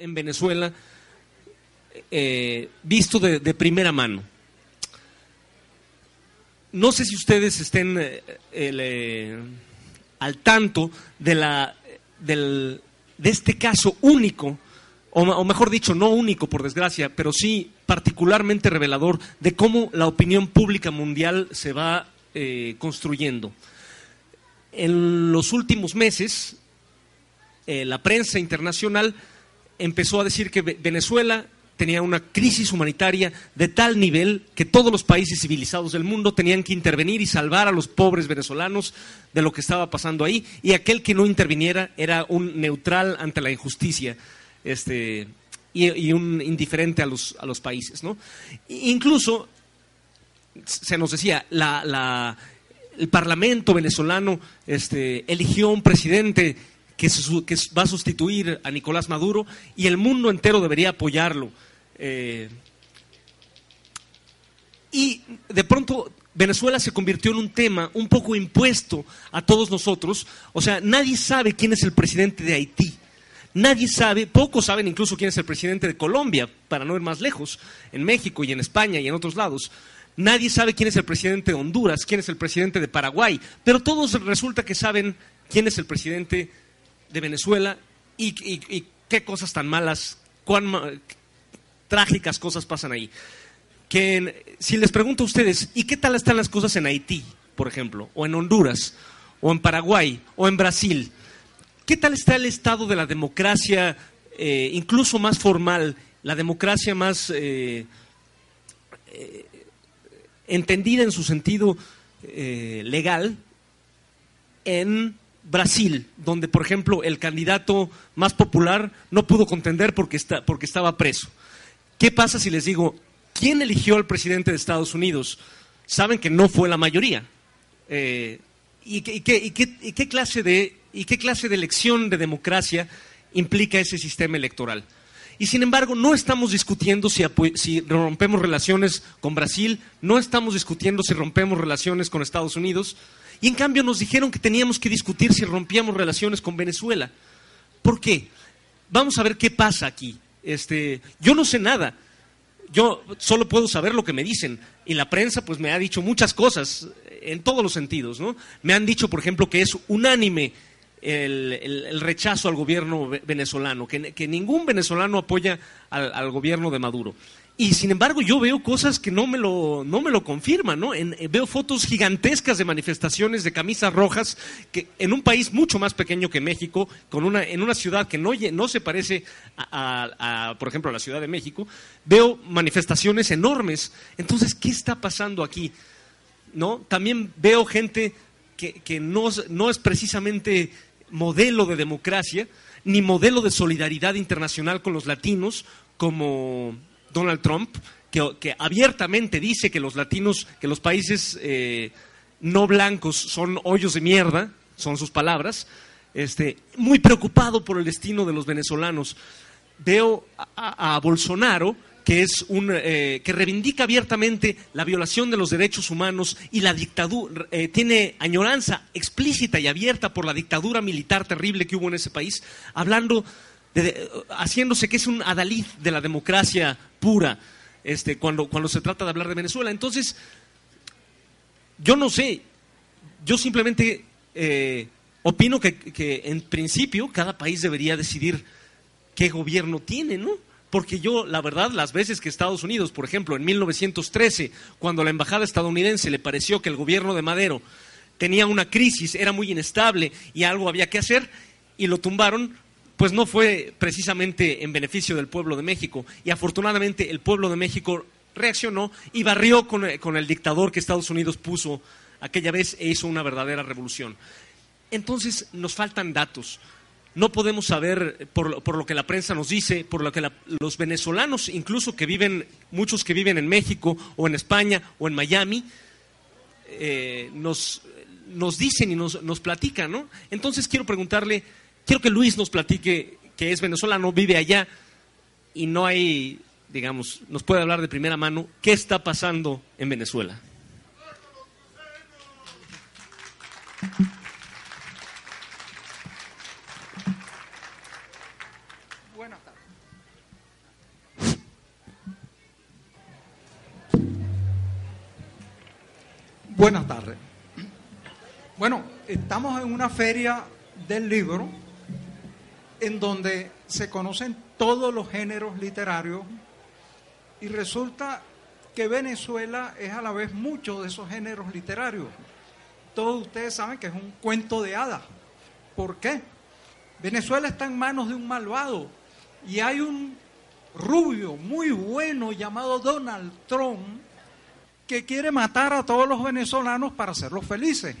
En Venezuela eh, visto de, primera mano. No sé si ustedes estén eh, eh, al tanto de, la, del, de este caso único, o, o, mejor dicho, no único por desgracia, pero sí particularmente revelador de cómo la opinión pública mundial se va construyendo. En los últimos meses, la prensa internacional empezó a decir que Venezuela tenía una crisis humanitaria de tal nivel que todos los países civilizados del mundo tenían que intervenir y salvar a los pobres venezolanos de lo que estaba pasando ahí, y aquel que no interviniera era un neutral ante la injusticia este, y, un indiferente a los, a los países. ¿no? Incluso se nos decía, la, la, el Parlamento venezolano este, eligió un presidente que, va a sustituir a Nicolás Maduro y el mundo entero debería apoyarlo. Eh, y de pronto Venezuela se convirtió en un tema un poco impuesto a todos nosotros. O sea, nadie sabe quién es el presidente de Haití. Nadie sabe, pocos saben incluso quién es el presidente de Colombia, para no ir más lejos, en México y en España y en otros lados. Nadie sabe quién es el presidente de Honduras, quién es el presidente de Paraguay, pero todos resulta que saben quién es el presidente de Venezuela y, qué cosas tan malas, cuán trágicas cosas pasan ahí. Que si les pregunto a ustedes, ¿y qué tal están las cosas en Haití, por ejemplo, o en Honduras, o en Paraguay, o en Brasil? ¿Qué tal está el estado de la democracia, eh, incluso más formal, la democracia más eh, eh, entendida en su sentido legal en Brasil, donde, por ejemplo, el candidato más popular no pudo contender porque, está, porque estaba preso. ¿Qué pasa si les digo, ¿quién eligió al presidente de Estados Unidos? Saben que no fue la mayoría. Eh, ¿y, qué, y, qué, y, qué, ¿Y qué clase de y qué clase de elección de democracia implica ese sistema electoral? Y sin embargo, no estamos discutiendo si, rompemos relaciones con Brasil, no estamos discutiendo si rompemos relaciones con Estados Unidos, y en cambio nos dijeron que teníamos que discutir si rompíamos relaciones con Venezuela. ¿Por qué? Vamos a ver qué pasa aquí. Este, yo no sé nada. Yo solo puedo saber lo que me dicen. Y la prensa pues me ha dicho muchas cosas en todos los sentidos. ¿no? Me han dicho, por ejemplo, que es unánime el, rechazo al gobierno venezolano, que, ningún venezolano apoya al, gobierno de Maduro. Y sin embargo yo veo cosas que no me lo, no me lo confirman, ¿no? En, veo fotos gigantescas de manifestaciones de camisas rojas que en un país mucho más pequeño que México, con una, en una ciudad que no, no se parece a, por ejemplo, a la Ciudad de México, veo manifestaciones enormes. Entonces, ¿qué está pasando aquí? ¿No? También veo gente que, que no, no es precisamente modelo de democracia, ni modelo de solidaridad internacional con los latinos, como Donald Trump, que, abiertamente dice que los latinos, que los países eh, no blancos son hoyos de mierda, son sus palabras, este, muy preocupado por el destino de los venezolanos. Veo a, a Bolsonaro, que, es un, eh, que reivindica abiertamente la violación de los derechos humanos y la dictadura, eh, tiene añoranza explícita y abierta por la dictadura militar terrible que hubo en ese país, hablando de, haciéndose que es un adalid de la democracia pura este, cuando, cuando se trata de hablar de Venezuela. Entonces, yo no sé, yo simplemente eh, opino que, que, en principio cada país debería decidir qué gobierno tiene, ¿no? Porque yo, la verdad, las veces que Estados Unidos, por ejemplo, en 1913, cuando la embajada estadounidense le pareció que el gobierno de Madero tenía una crisis, era muy inestable y algo había que hacer, y lo tumbaron, pues no fue precisamente en beneficio del pueblo de México. Y afortunadamente el pueblo de México reaccionó y barrió con, con el dictador que Estados Unidos puso aquella vez e hizo una verdadera revolución. Entonces nos faltan datos. No podemos saber por, por, lo que la prensa nos dice, por lo que la, los venezolanos, incluso que viven, muchos que viven en México o en España o en Miami, eh, nos, nos, dicen y nos, nos platican, ¿no? Entonces quiero preguntarle, quiero que Luis nos platique que es venezolano, vive allá y no hay, digamos, nos puede hablar de primera mano qué está pasando en Venezuela. Buenas tardes. Bueno, estamos en una feria del libro en donde se conocen todos los géneros literarios y resulta que Venezuela es a la vez muchos de esos géneros literarios. Todos ustedes saben que es un cuento de hadas. ¿Por qué? Venezuela está en manos de un malvado y hay un rubio muy bueno llamado Donald Trump que quiere matar a todos los venezolanos para hacerlos felices.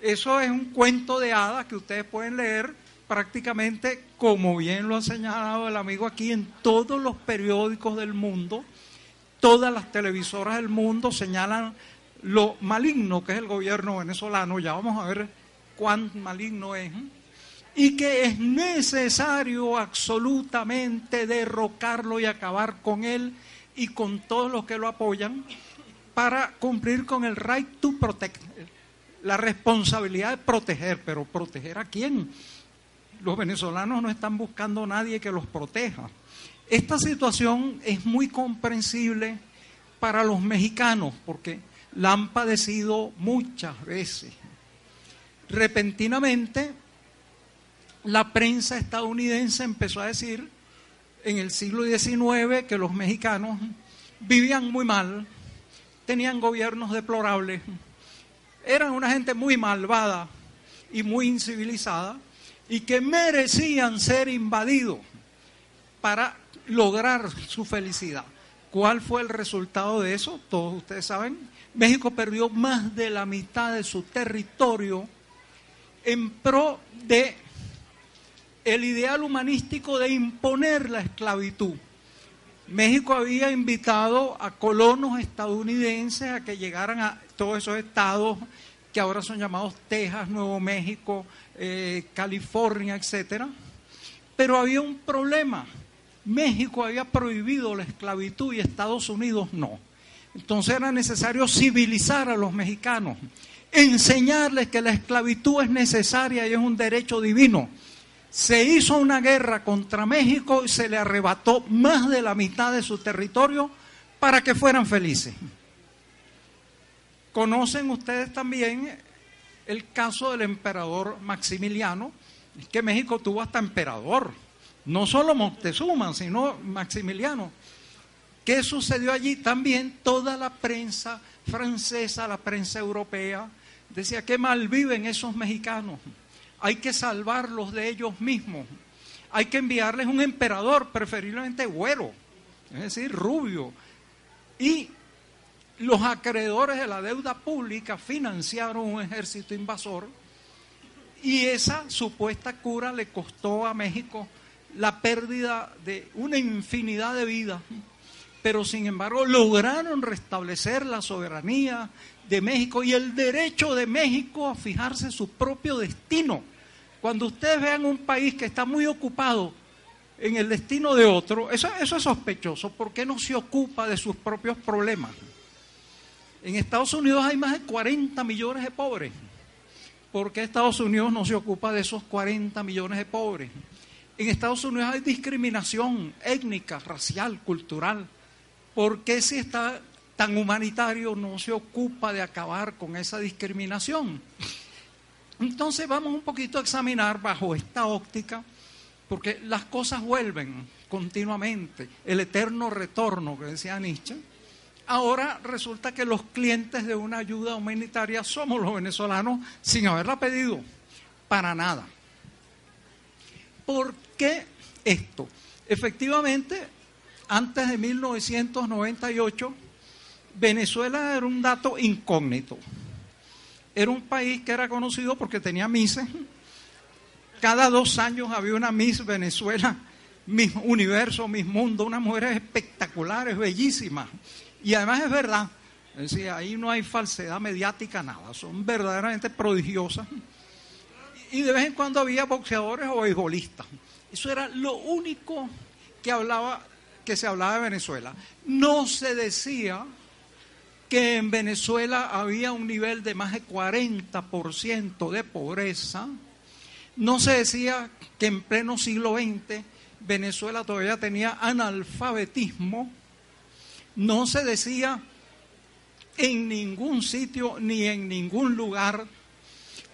Eso es un cuento de hadas que ustedes pueden leer prácticamente, como bien lo ha señalado el amigo aquí, en todos los periódicos del mundo, todas las televisoras del mundo señalan lo maligno que es el gobierno venezolano, ya vamos a ver cuán maligno es, y que es necesario absolutamente derrocarlo y acabar con él y con todos los que lo apoyan para cumplir con el right to protect, la responsabilidad de proteger, pero proteger a quién? Los venezolanos no están buscando a nadie que los proteja. Esta situación es muy comprensible para los mexicanos porque la han padecido muchas veces. Repentinamente, la prensa estadounidense empezó a decir en el siglo XIX que los mexicanos vivían muy mal, tenían gobiernos deplorables, eran una gente muy malvada y muy incivilizada y que merecían ser invadidos para lograr su felicidad. ¿Cuál fue el resultado de eso? Todos ustedes saben. México perdió más de la mitad de su territorio en pro de el ideal humanístico de imponer la esclavitud. México había invitado a colonos estadounidenses a que llegaran a todos esos estados que ahora son llamados Texas, Nuevo México, eh, California, etcétera. Pero había un problema. México había prohibido la esclavitud y Estados Unidos no. Entonces era necesario civilizar a los mexicanos, enseñarles que la esclavitud es necesaria y es un derecho divino se hizo una guerra contra México y se le arrebató más de la mitad de su territorio para que fueran felices. Conocen ustedes también el caso del emperador Maximiliano, es que México tuvo hasta emperador, no solo Moctezuma, sino Maximiliano. ¿Qué sucedió allí? También toda la prensa francesa, la prensa europea, decía que mal viven esos mexicanos hay que salvarlos de ellos mismos. Hay que enviarles un emperador, preferiblemente güero, es decir, rubio. Y los acreedores de la deuda pública financiaron un ejército invasor y esa supuesta cura le costó a México la pérdida de una infinidad de vidas, pero sin embargo lograron restablecer la soberanía de México y el derecho de México a fijarse su propio destino. Cuando ustedes vean un país que está muy ocupado en el destino de otro, eso, eso es sospechoso. ¿Por qué no se ocupa de sus propios problemas? En Estados Unidos hay más de 40 millones de pobres. ¿Por qué Estados Unidos no se ocupa de esos 40 millones de pobres? En Estados Unidos hay discriminación étnica, racial, cultural. ¿Por qué si está tan humanitario no se ocupa de acabar con esa discriminación? Entonces vamos un poquito a examinar bajo esta óptica, porque las cosas vuelven continuamente, el eterno retorno que decía Nietzsche. Ahora resulta que los clientes de una ayuda humanitaria somos los venezolanos sin haberla pedido, para nada. ¿por qué esto? Efectivamente, antes de 1998, Venezuela era un dato incógnito. Era un país que era conocido porque tenía mises. Cada dos años había una Miss Venezuela, Miss Universo, Miss Mundo, unas mujeres espectaculares, bellísimas. Y además es verdad, ahí no hay falsedad mediática, nada, son verdaderamente prodigiosas. Y de vez en cuando había boxeadores o beisbolistas. Eso era lo único que hablaba, que se hablaba de Venezuela. No se decía que en Venezuela había un nivel de más de 40% de pobreza. No se decía que en pleno siglo XX Venezuela todavía tenía analfabetismo. No se decía en ningún sitio ni en ningún lugar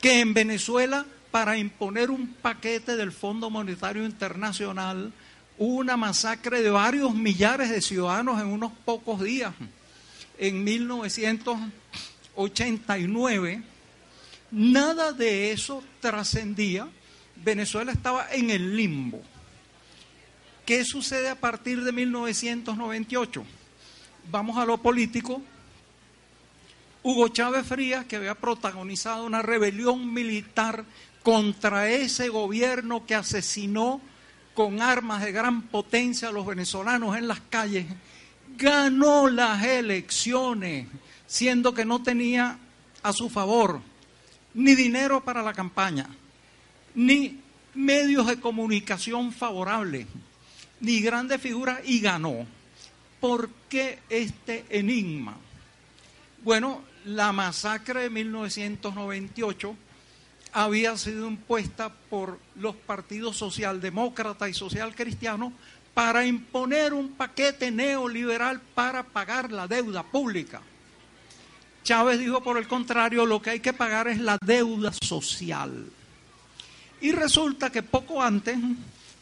que en Venezuela para imponer un paquete del Fondo Monetario Internacional hubo una masacre de varios millares de ciudadanos en unos pocos días. En 1989, nada de eso trascendía. Venezuela estaba en el limbo. ¿Qué sucede a partir de 1998? Vamos a lo político. Hugo Chávez Frías, que había protagonizado una rebelión militar contra ese gobierno que asesinó con armas de gran potencia a los venezolanos en las calles, ganó las elecciones, siendo que no tenía a su favor ni dinero para la campaña, ni medios de comunicación favorables, ni grandes figuras, y ganó. ¿Por qué este enigma? Bueno, la masacre de 1998 había sido impuesta por los partidos socialdemócrata y social cristiano para imponer un paquete neoliberal para pagar la deuda pública. Chávez dijo, por el contrario, lo que hay que pagar es la deuda social. Y resulta que poco antes,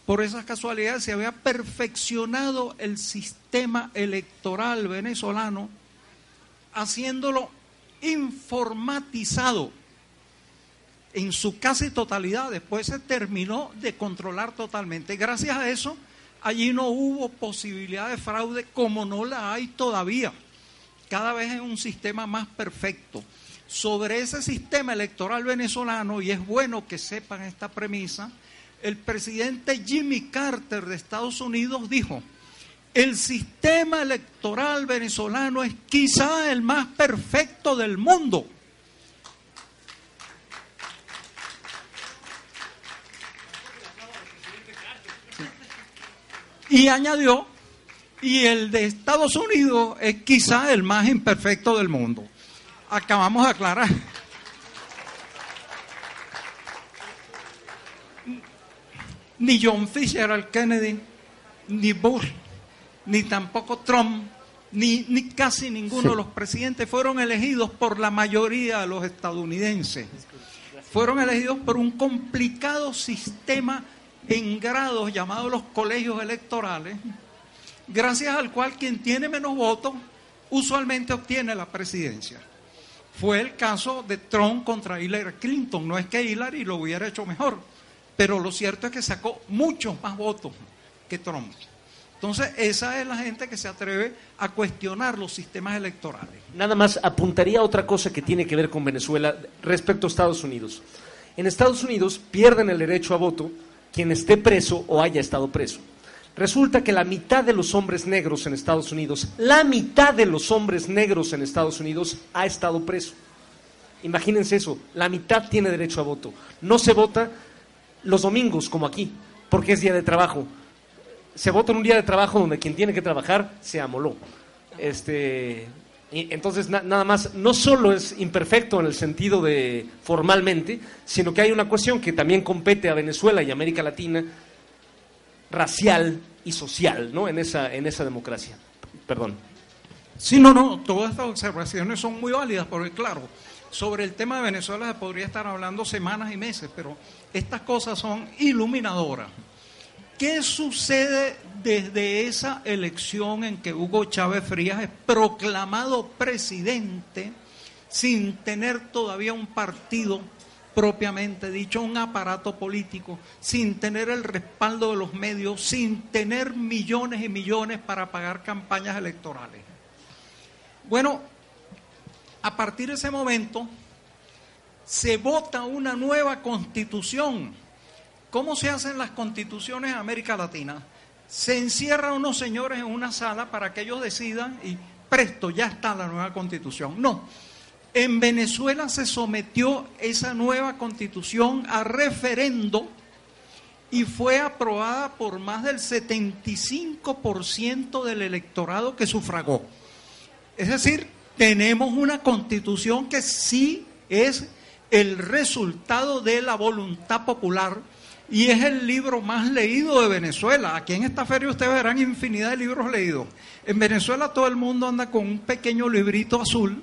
por esas casualidades, se había perfeccionado el sistema electoral venezolano, haciéndolo informatizado en su casi totalidad. Después se terminó de controlar totalmente. Gracias a eso, allí no hubo posibilidad de fraude como no la hay todavía. Cada vez es un sistema más perfecto. Sobre ese sistema electoral venezolano, y es bueno que sepan esta premisa, el presidente Jimmy Carter de Estados Unidos dijo, el sistema electoral venezolano es quizá el más perfecto del mundo. Y añadió, y el de Estados Unidos es quizá el más imperfecto del mundo. Acabamos de aclarar. Ni John Fisher, Kennedy, ni Bush, ni tampoco Trump, ni, ni casi ninguno de los presidentes fueron elegidos por la mayoría de los estadounidenses. Fueron elegidos por un complicado sistema en grados llamados los colegios electorales, gracias al cual quien tiene menos votos usualmente obtiene la presidencia. Fue el caso de Trump contra Hillary Clinton. No es que Hillary lo hubiera hecho mejor, pero lo cierto es que sacó muchos más votos que Trump. Entonces, esa es la gente que se atreve a cuestionar los sistemas electorales. Nada más apuntaría a otra cosa que tiene que ver con Venezuela respecto a Estados Unidos. En Estados Unidos pierden el derecho a voto quien esté preso o haya estado preso. Resulta que la mitad de los hombres negros en Estados Unidos, la mitad de los hombres negros en Estados Unidos ha estado preso. Imagínense eso, la mitad tiene derecho a voto. No se vota los domingos como aquí, porque es día de trabajo. Se vota en un día de trabajo donde quien tiene que trabajar se amoló. Este, entonces, nada más, no solo es imperfecto en el sentido de formalmente, sino que hay una cuestión que también compete a Venezuela y América Latina, racial y social, ¿no? En esa, en esa democracia. Perdón. Sí, no, no, todas estas observaciones son muy válidas, porque claro, sobre el tema de Venezuela se podría estar hablando semanas y meses, pero estas cosas son iluminadoras. ¿Qué sucede desde esa elección en que Hugo Chávez Frías es proclamado presidente sin tener todavía un partido propiamente dicho, un aparato político, sin tener el respaldo de los medios, sin tener millones y millones para pagar campañas electorales. Bueno, a partir de ese momento se vota una nueva constitución. ¿Cómo se hacen las constituciones en América Latina? Se encierran unos señores en una sala para que ellos decidan y presto, ya está la nueva constitución. No, en Venezuela se sometió esa nueva constitución a referendo y fue aprobada por más del 75% del electorado que sufragó. Es decir, tenemos una constitución que sí es el resultado de la voluntad popular y es el libro más leído de Venezuela. Aquí en esta feria ustedes verán infinidad de libros leídos. En Venezuela todo el mundo anda con un pequeño librito azul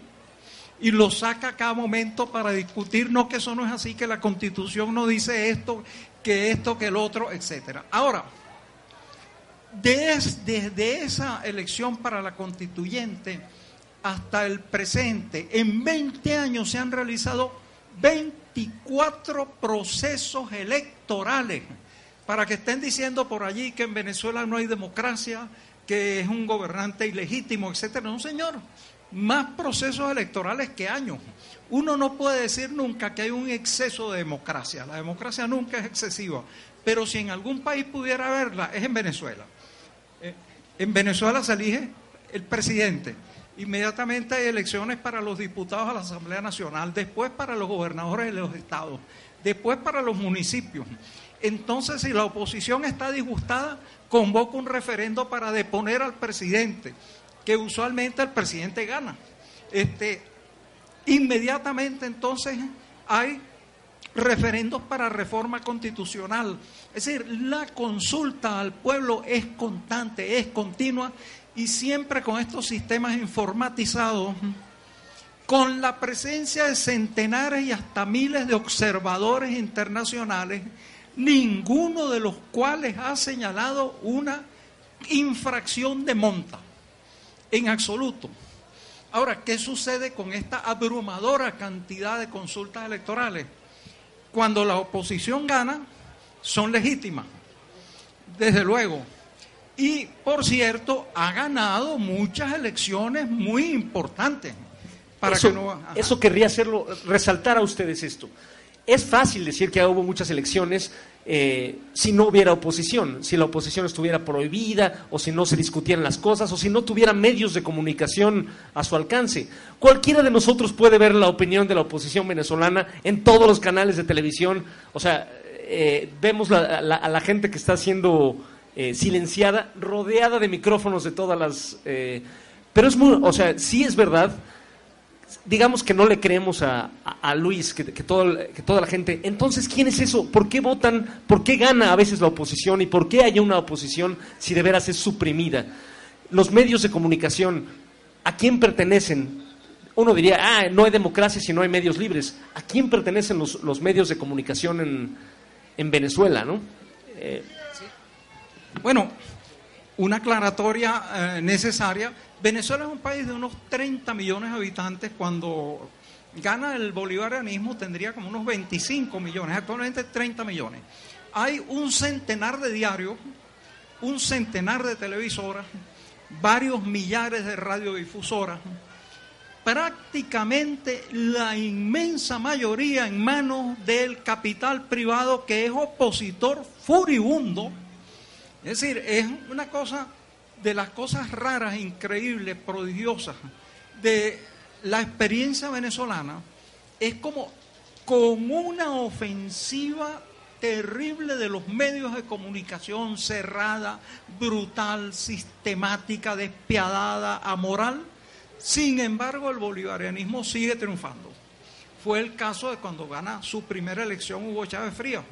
y lo saca a cada momento para discutir, no que eso no es así, que la constitución no dice esto, que esto, que el otro, etcétera. Ahora, desde esa elección para la constituyente hasta el presente, en 20 años se han realizado 24 procesos electorales para que estén diciendo por allí que en Venezuela no hay democracia, que es un gobernante ilegítimo, etcétera. No, señor más procesos electorales que años. Uno no puede decir nunca que hay un exceso de democracia. La democracia nunca es excesiva. Pero si en algún país pudiera haberla, es en Venezuela. Eh, en Venezuela se elige el presidente. Inmediatamente hay elecciones para los diputados a la Asamblea Nacional, después para los gobernadores de los estados, después para los municipios. Entonces, si la oposición está disgustada, convoca un referendo para deponer al presidente que usualmente el presidente gana. Este, inmediatamente entonces hay referendos para reforma constitucional. Es decir, la consulta al pueblo es constante, es continua y siempre con estos sistemas informatizados, con la presencia de centenares y hasta miles de observadores internacionales, ninguno de los cuales ha señalado una infracción de monta en absoluto. Ahora, ¿qué sucede con esta abrumadora cantidad de consultas electorales? Cuando la oposición gana, son legítimas, desde luego. Y, por cierto, ha ganado muchas elecciones muy importantes. Para eso, que no... eso querría hacerlo, resaltar a ustedes esto. Es fácil decir que hubo muchas elecciones eh, si no hubiera oposición, si la oposición estuviera prohibida o si no se discutieran las cosas o si no tuviera medios de comunicación a su alcance. Cualquiera de nosotros puede ver la opinión de la oposición venezolana en todos los canales de televisión. O sea, eh, vemos a la gente que está siendo eh, silenciada, rodeada de micrófonos de todas las... pero es muy, o sea, sí es verdad digamos que no le creemos a, Luis, que, que, toda la gente, entonces, ¿quién es eso? ¿Por qué votan? ¿Por qué gana a veces la oposición? ¿Y por qué hay una oposición si de veras es suprimida? Los medios de comunicación, ¿a quién pertenecen? Uno diría, ah, no hay democracia si no hay medios libres. ¿A quién pertenecen los, medios de comunicación en, en Venezuela, no? Eh, bueno, una aclaratoria eh, necesaria Venezuela es un país de unos 30 millones de habitantes. Cuando gana el bolivarianismo tendría como unos 25 millones, actualmente 30 millones. Hay un centenar de diarios, un centenar de televisoras, varios millares de radiodifusoras, prácticamente la inmensa mayoría en manos del capital privado que es opositor furibundo. Es decir, es una cosa de las cosas raras, increíbles, prodigiosas de la experiencia venezolana es como con una ofensiva terrible de los medios de comunicación cerrada, brutal, sistemática, despiadada, amoral. Sin embargo, el bolivarianismo sigue triunfando. Fue el caso de cuando gana su primera elección Hugo Chávez Frías.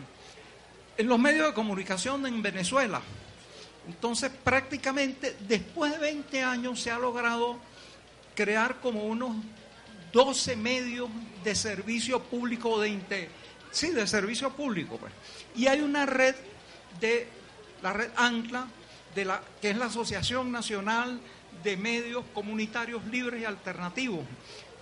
En los medios de comunicación en Venezuela, entonces, prácticamente después de 20 años se ha logrado crear como unos 12 medios de servicio público de inter... sí, de servicio público, pues. Y hay una red de la red ANCLA, de la, que es la Asociación Nacional de Medios Comunitarios Libres y Alternativos.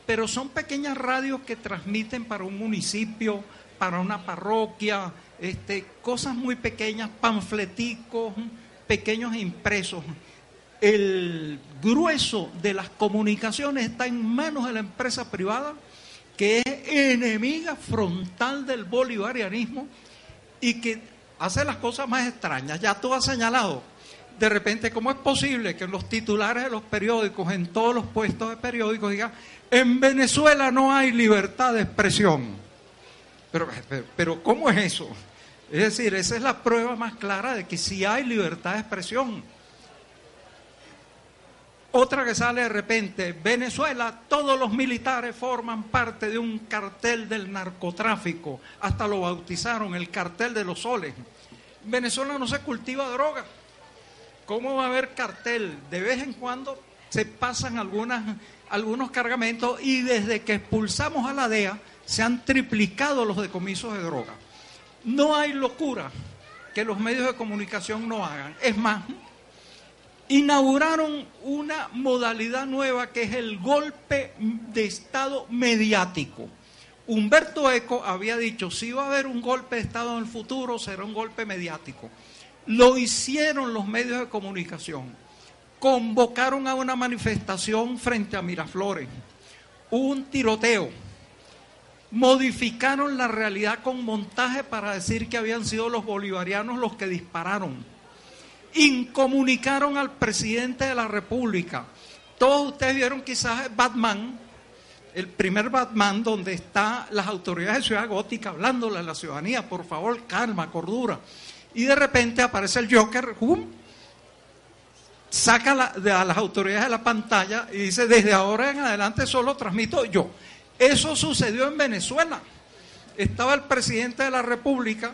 Pero son pequeñas radios que transmiten para un municipio, para una parroquia, este, cosas muy pequeñas, panfleticos, pequeños impresos. El grueso de las comunicaciones está en manos de la empresa privada, que es enemiga frontal del bolivarianismo y que hace las cosas más extrañas. Ya tú has señalado, de repente, ¿cómo es posible que los titulares de los periódicos, en todos los puestos de periódicos, digan, en Venezuela no hay libertad de expresión? Pero, pero, ¿cómo es eso? Es decir, esa es la prueba más clara de que sí hay libertad de expresión. Otra que sale de repente, Venezuela, todos los militares forman parte de un cartel del narcotráfico, hasta lo bautizaron el cartel de los soles. En Venezuela no se cultiva droga. ¿Cómo va a haber cartel? De vez en cuando se pasan algunas, algunos cargamentos y desde que expulsamos a la DEA se han triplicado los decomisos de droga. No hay locura que los medios de comunicación no hagan. Es más, inauguraron una modalidad nueva que es el golpe de Estado mediático. Humberto Eco había dicho, si va a haber un golpe de Estado en el futuro, será un golpe mediático. Lo hicieron los medios de comunicación. Convocaron a una manifestación frente a Miraflores. un tiroteo. Modificaron la realidad con montaje para decir que habían sido los bolivarianos los que dispararon incomunicaron al presidente de la República. Todos ustedes vieron quizás Batman, el primer Batman donde están las autoridades de Ciudad Gótica hablándole a la ciudadanía, por favor, calma, cordura. Y de repente aparece el Joker, saca a las autoridades de la pantalla y dice, desde ahora en adelante solo transmito yo. Eso sucedió en Venezuela. Estaba el presidente de la República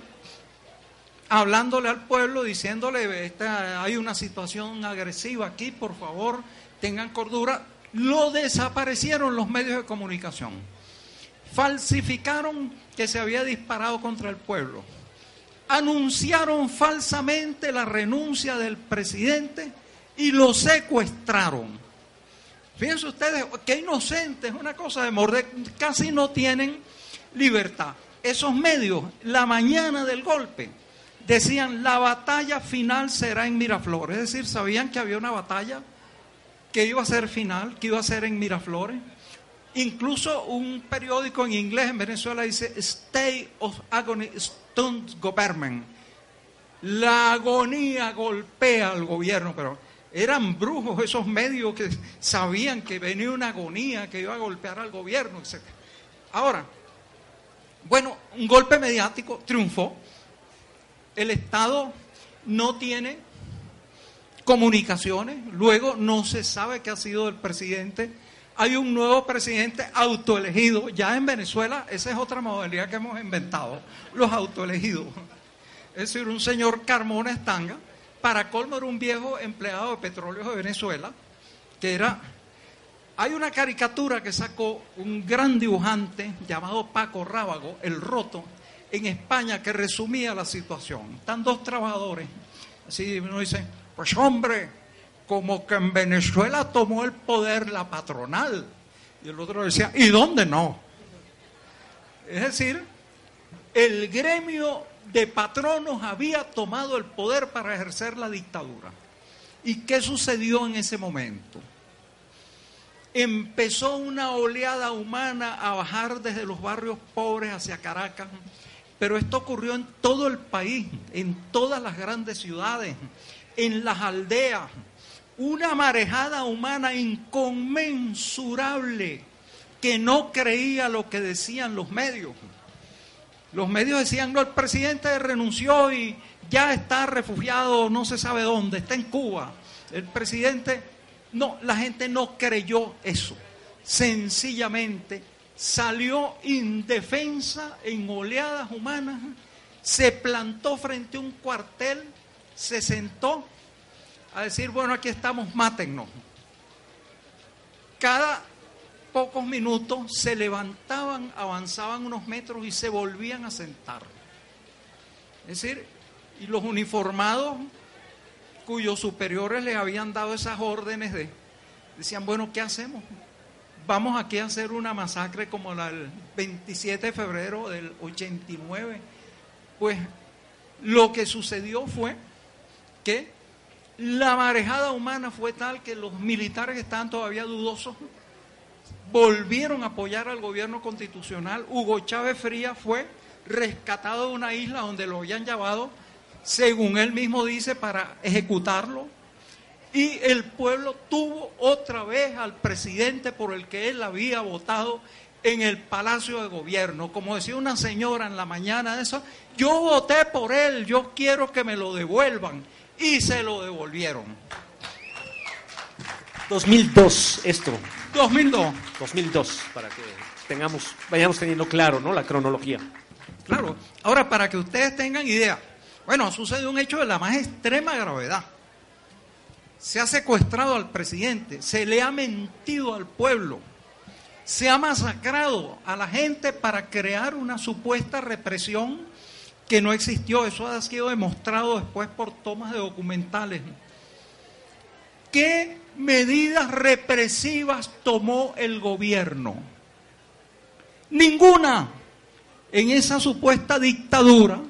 hablándole al pueblo, diciéndole, hay una situación agresiva aquí, por favor, tengan cordura. Lo desaparecieron los medios de comunicación. Falsificaron que se había disparado contra el pueblo. Anunciaron falsamente la renuncia del presidente y lo secuestraron. Fíjense ustedes, qué inocentes, una cosa de morder, casi no tienen libertad. Esos medios, la mañana del golpe, decían la batalla final será en Miraflores. Es decir, sabían que había una batalla que iba a ser final, que iba a ser en Miraflores. Incluso un periódico en inglés en Venezuela dice State of Agony Stunts Government. La agonía golpea al gobierno, pero eran brujos esos medios que sabían que venía una agonía que iba a golpear al gobierno, etc. Ahora, bueno, un golpe mediático triunfó, el Estado no tiene comunicaciones, luego no se sabe qué ha sido del presidente. Hay un nuevo presidente autoelegido. Ya en Venezuela, esa es otra modalidad que hemos inventado, los autoelegidos. Es decir, un señor Carmona Estanga, para colmo era un viejo empleado de petróleos de Venezuela, que era... Hay una caricatura que sacó un gran dibujante llamado Paco Rábago, el Roto, en España que resumía la situación. Están dos trabajadores. Así uno dice, pues hombre, como que en Venezuela tomó el poder la patronal. Y el otro decía, ¿y dónde no? Es decir, el gremio de patronos había tomado el poder para ejercer la dictadura. ¿Y qué sucedió en ese momento? Empezó una oleada humana a bajar desde los barrios pobres hacia Caracas pero esto ocurrió en todo el país, en todas las grandes ciudades, en las aldeas. Una marejada humana inconmensurable que no creía lo que decían los medios. Los medios decían, no, el presidente renunció y ya está refugiado, no se sabe dónde, está en Cuba. El presidente, no, la gente no creyó eso. Sencillamente salió indefensa en oleadas humanas, se plantó frente a un cuartel, se sentó a decir, bueno, aquí estamos, mátennos. Cada pocos minutos se levantaban, avanzaban unos metros y se volvían a sentar. Es decir, y los uniformados cuyos superiores les habían dado esas órdenes de, decían, bueno, ¿qué hacemos? vamos aquí a hacer una masacre como la del 27 de febrero del 89. Pues lo que sucedió fue que la marejada humana fue tal que los militares estaban todavía dudosos volvieron a apoyar al gobierno constitucional. Hugo Chávez Frías fue rescatado de una isla donde lo habían llevado, según él mismo dice, para ejecutarlo. Y el pueblo tuvo otra vez al presidente por el que él había votado en el Palacio de Gobierno. Como decía una señora en la mañana de eso, yo voté por él, yo quiero que me lo devuelvan. Y se lo devolvieron. 2002, esto. 2002. 2002, para que tengamos, vayamos teniendo claro, ¿no? La cronología. Claro. Ahora, para que ustedes tengan idea, bueno, ha sucedido un hecho de la más extrema gravedad. Se ha secuestrado al presidente, se le ha mentido al pueblo, se ha masacrado a la gente para crear una supuesta represión que no existió. Eso ha sido demostrado después por tomas de documentales. ¿Qué medidas represivas tomó el gobierno? Ninguna. En esa supuesta dictadura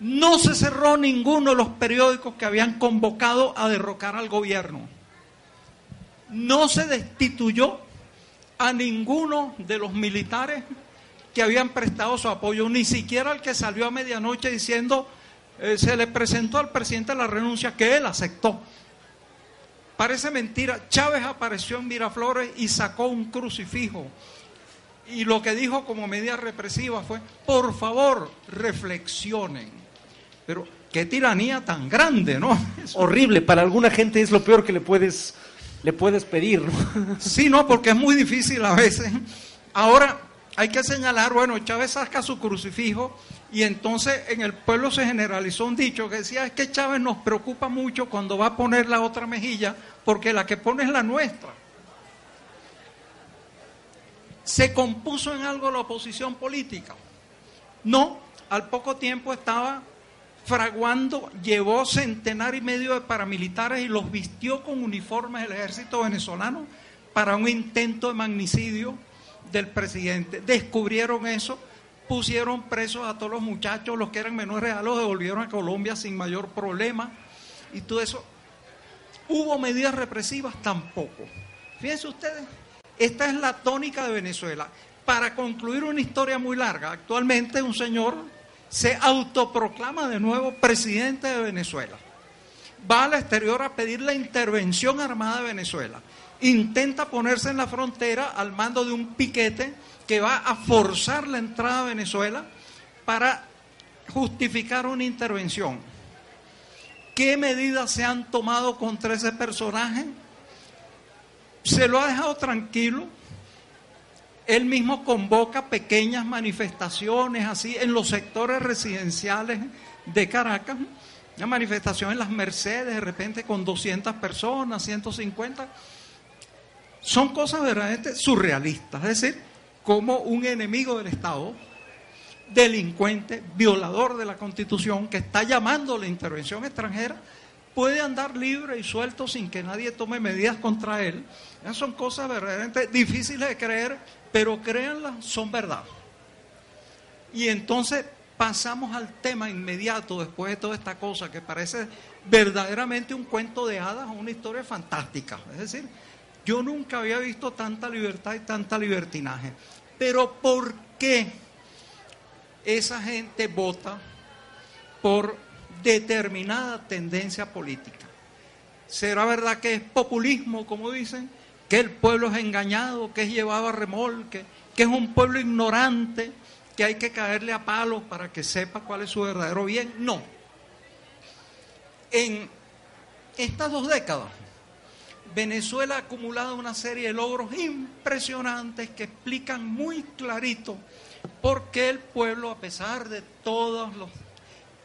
no se cerró ninguno de los periódicos que habían convocado a derrocar al gobierno. No se destituyó a ninguno de los militares que habían prestado su apoyo, ni siquiera al que salió a medianoche diciendo, eh, se le presentó al presidente la renuncia que él aceptó. Parece mentira, Chávez apareció en Miraflores y sacó un crucifijo. Y lo que dijo como medida represiva fue, por favor, reflexionen. Pero qué tiranía tan grande, ¿no? Horrible, para alguna gente es lo peor que le puedes, le puedes pedir. ¿no? Sí, no, porque es muy difícil a veces. Ahora, hay que señalar, bueno, Chávez saca su crucifijo y entonces en el pueblo se generalizó un dicho que decía, es que Chávez nos preocupa mucho cuando va a poner la otra mejilla, porque la que pone es la nuestra. ¿Se compuso en algo la oposición política? No, al poco tiempo estaba fraguando, llevó centenar y medio de paramilitares y los vistió con uniformes del ejército venezolano para un intento de magnicidio del presidente. Descubrieron eso, pusieron presos a todos los muchachos, los que eran menores edad los devolvieron a Colombia sin mayor problema y todo eso. ¿Hubo medidas represivas? Tampoco. Fíjense ustedes, esta es la tónica de Venezuela. Para concluir una historia muy larga, actualmente un señor se autoproclama de nuevo presidente de Venezuela. Va al exterior a pedir la intervención armada de Venezuela intenta ponerse en la frontera al mando de un piquete que va a forzar la entrada a Venezuela para justificar una intervención. ¿Qué medidas se han tomado contra ese personaje? Se lo ha dejado tranquilo. Él mismo convoca pequeñas manifestaciones así en los sectores residenciales de Caracas. Una manifestación en las Mercedes, de repente con 200 personas, 150 son cosas verdaderamente surrealistas, es decir, como un enemigo del Estado, delincuente, violador de la Constitución, que está llamando la intervención extranjera, puede andar libre y suelto sin que nadie tome medidas contra él. Esas son cosas verdaderamente difíciles de creer, pero créanlas, son verdad. Y entonces pasamos al tema inmediato después de toda esta cosa que parece verdaderamente un cuento de hadas o una historia fantástica. Es decir, yo nunca había visto tanta libertad y tanta libertinaje. Pero ¿por qué esa gente vota por determinada tendencia política? ¿Será verdad que es populismo, como dicen? ¿Que el pueblo es engañado, que es llevado a remolque, que es un pueblo ignorante, que hay que caerle a palos para que sepa cuál es su verdadero bien? No. En estas dos décadas, Venezuela ha acumulado una serie de logros impresionantes que explican muy clarito por qué el pueblo, a pesar de todos los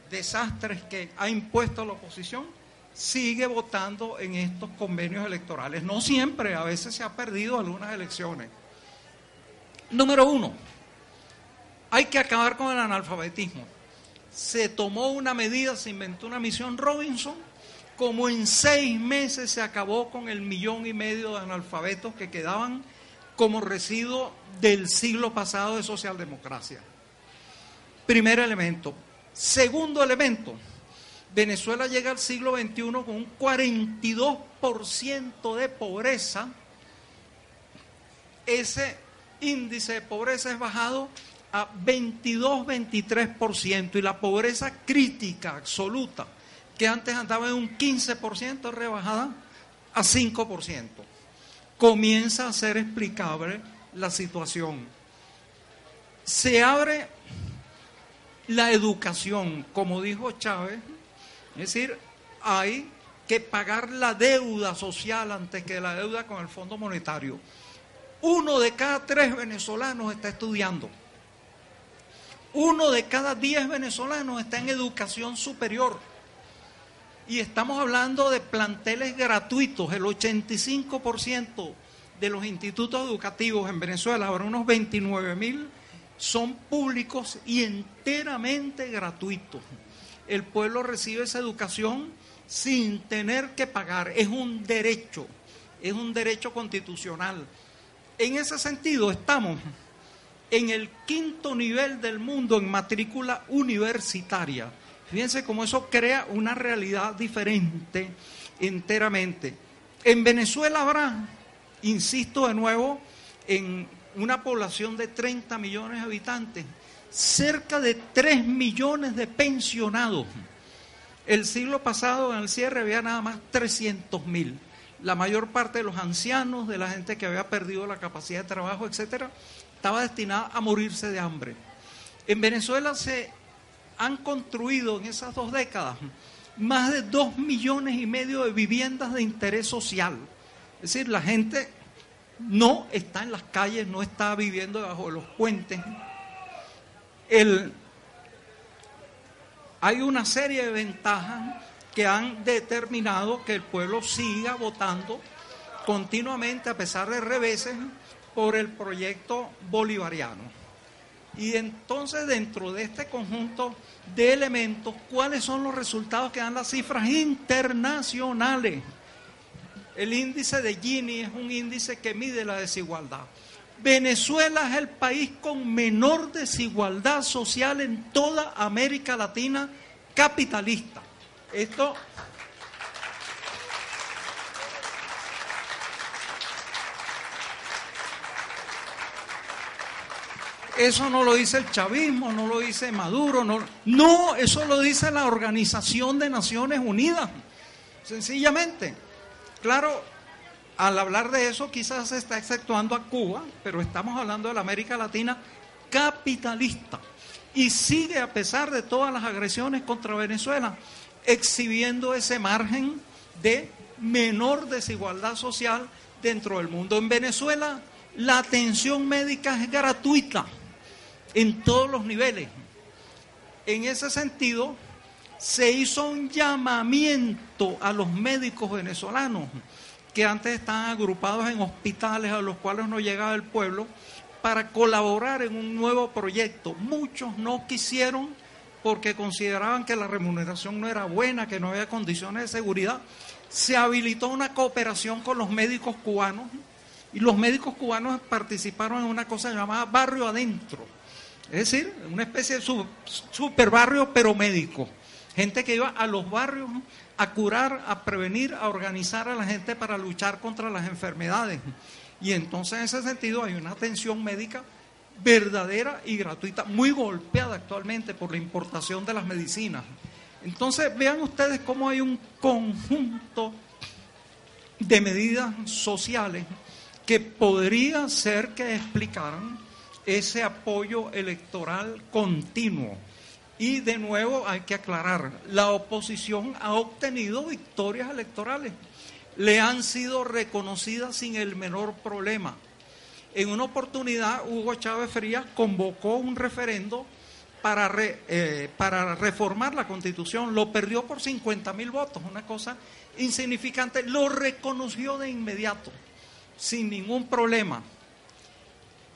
desastres que ha impuesto la oposición, sigue votando en estos convenios electorales. No siempre, a veces se ha perdido algunas elecciones. Número uno, hay que acabar con el analfabetismo. Se tomó una medida, se inventó una misión Robinson como en seis meses se acabó con el millón y medio de analfabetos que quedaban como residuo del siglo pasado de socialdemocracia. Primer elemento. Segundo elemento, Venezuela llega al siglo XXI con un 42% de pobreza. Ese índice de pobreza es bajado a 22-23% y la pobreza crítica absoluta, que antes andaba en un 15%, rebajada a 5%. Comienza a ser explicable la situación. Se abre la educación, como dijo Chávez, es decir, hay que pagar la deuda social antes que la deuda con el Fondo Monetario. Uno de cada tres venezolanos está estudiando. Uno de cada diez venezolanos está en educación superior. Y estamos hablando de planteles gratuitos. El 85% de los institutos educativos en Venezuela, ahora unos 29 mil, son públicos y enteramente gratuitos. El pueblo recibe esa educación sin tener que pagar. Es un derecho, es un derecho constitucional. En ese sentido estamos en el quinto nivel del mundo en matrícula universitaria. Fíjense cómo eso crea una realidad diferente enteramente. En Venezuela habrá, insisto de nuevo, en una población de 30 millones de habitantes, cerca de 3 millones de pensionados. El siglo pasado en el cierre había nada más 300 mil. La mayor parte de los ancianos, de la gente que había perdido la capacidad de trabajo, etcétera, estaba destinada a morirse de hambre. En Venezuela se han construido en esas dos décadas más de 2 millones y medio de viviendas de interés social. Es decir, la gente no está en las calles, no está viviendo debajo de los puentes. hay una serie de ventajas que han determinado que el pueblo siga votando continuamente, a pesar de reveses, por el proyecto bolivariano. Y entonces dentro de este conjunto de elementos, ¿cuáles son los resultados que dan las cifras internacionales? El índice de Gini es un índice que mide la desigualdad. Venezuela es el país con menor desigualdad social en toda América Latina capitalista. Esto Eso no lo dice el chavismo, no lo dice Maduro, no, no, eso lo dice la Organización de Naciones Unidas. Sencillamente. Claro, al hablar de eso quizás se está exceptuando a Cuba, pero estamos hablando de la América Latina capitalista. Y sigue, a pesar de todas las agresiones contra Venezuela, exhibiendo ese margen de menor desigualdad social dentro del mundo. En Venezuela la atención médica es gratuita en todos los niveles. En ese sentido, se hizo un llamamiento a los médicos venezolanos que antes estaban agrupados en hospitales a los cuales no llegaba el pueblo para colaborar en un nuevo proyecto. Muchos no quisieron porque consideraban que la remuneración no era buena, que no había condiciones de seguridad. Se habilitó una cooperación con los médicos cubanos y los médicos cubanos participaron en una cosa llamada barrio adentro. Es decir, una especie de super barrio pero médico Gente que iba a los barrios a curar, a prevenir, a organizar a la gente para luchar contra las enfermedades. Y entonces en ese sentido hay una atención médica verdadera y gratuita, muy golpeada actualmente por la importación de las medicinas. Entonces vean ustedes cómo hay un conjunto de medidas sociales que podría ser que explicaran ese apoyo electoral continuo y de nuevo hay que aclarar, la oposición ha obtenido victorias electorales, le han sido reconocidas sin el menor problema. En una oportunidad, Hugo Chávez Frías convocó un referendo para, eh, para reformar la constitución, lo perdió por 50 mil votos, una cosa insignificante, lo reconoció de inmediato, sin ningún problema.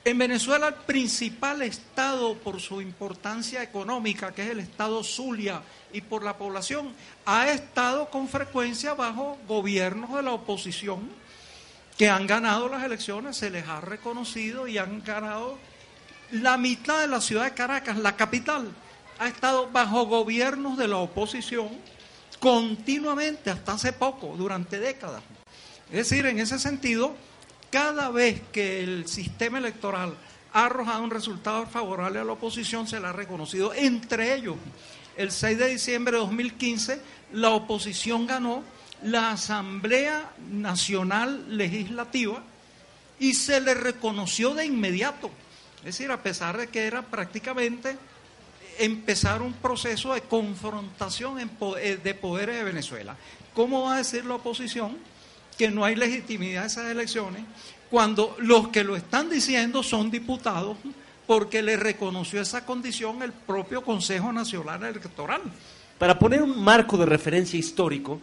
En Venezuela el principal estado por su importancia económica, que es el estado Zulia, y por la población, ha estado con frecuencia bajo gobiernos de la oposición que han ganado las elecciones, se les ha reconocido y han ganado la mitad de la ciudad de Caracas, la capital, ha estado bajo gobiernos de la oposición continuamente, hasta hace poco, durante décadas. Es decir, en ese sentido, cada vez que el sistema electoral ha arrojado un resultado favorable a la oposición, se le ha reconocido. Entre ellos, el 6 de diciembre de 2015, la oposición ganó la Asamblea Nacional Legislativa y se le reconoció de inmediato. Es decir, a pesar de que era prácticamente empezar un proceso de confrontación eh, de poderes de Venezuela. ¿Cómo va a decir la oposición que no hay legitimidad de esas elecciones cuando los que lo están diciendo son diputados porque le reconoció esa condición el propio Consejo Nacional Electoral? Para poner un marco de referencia histórico,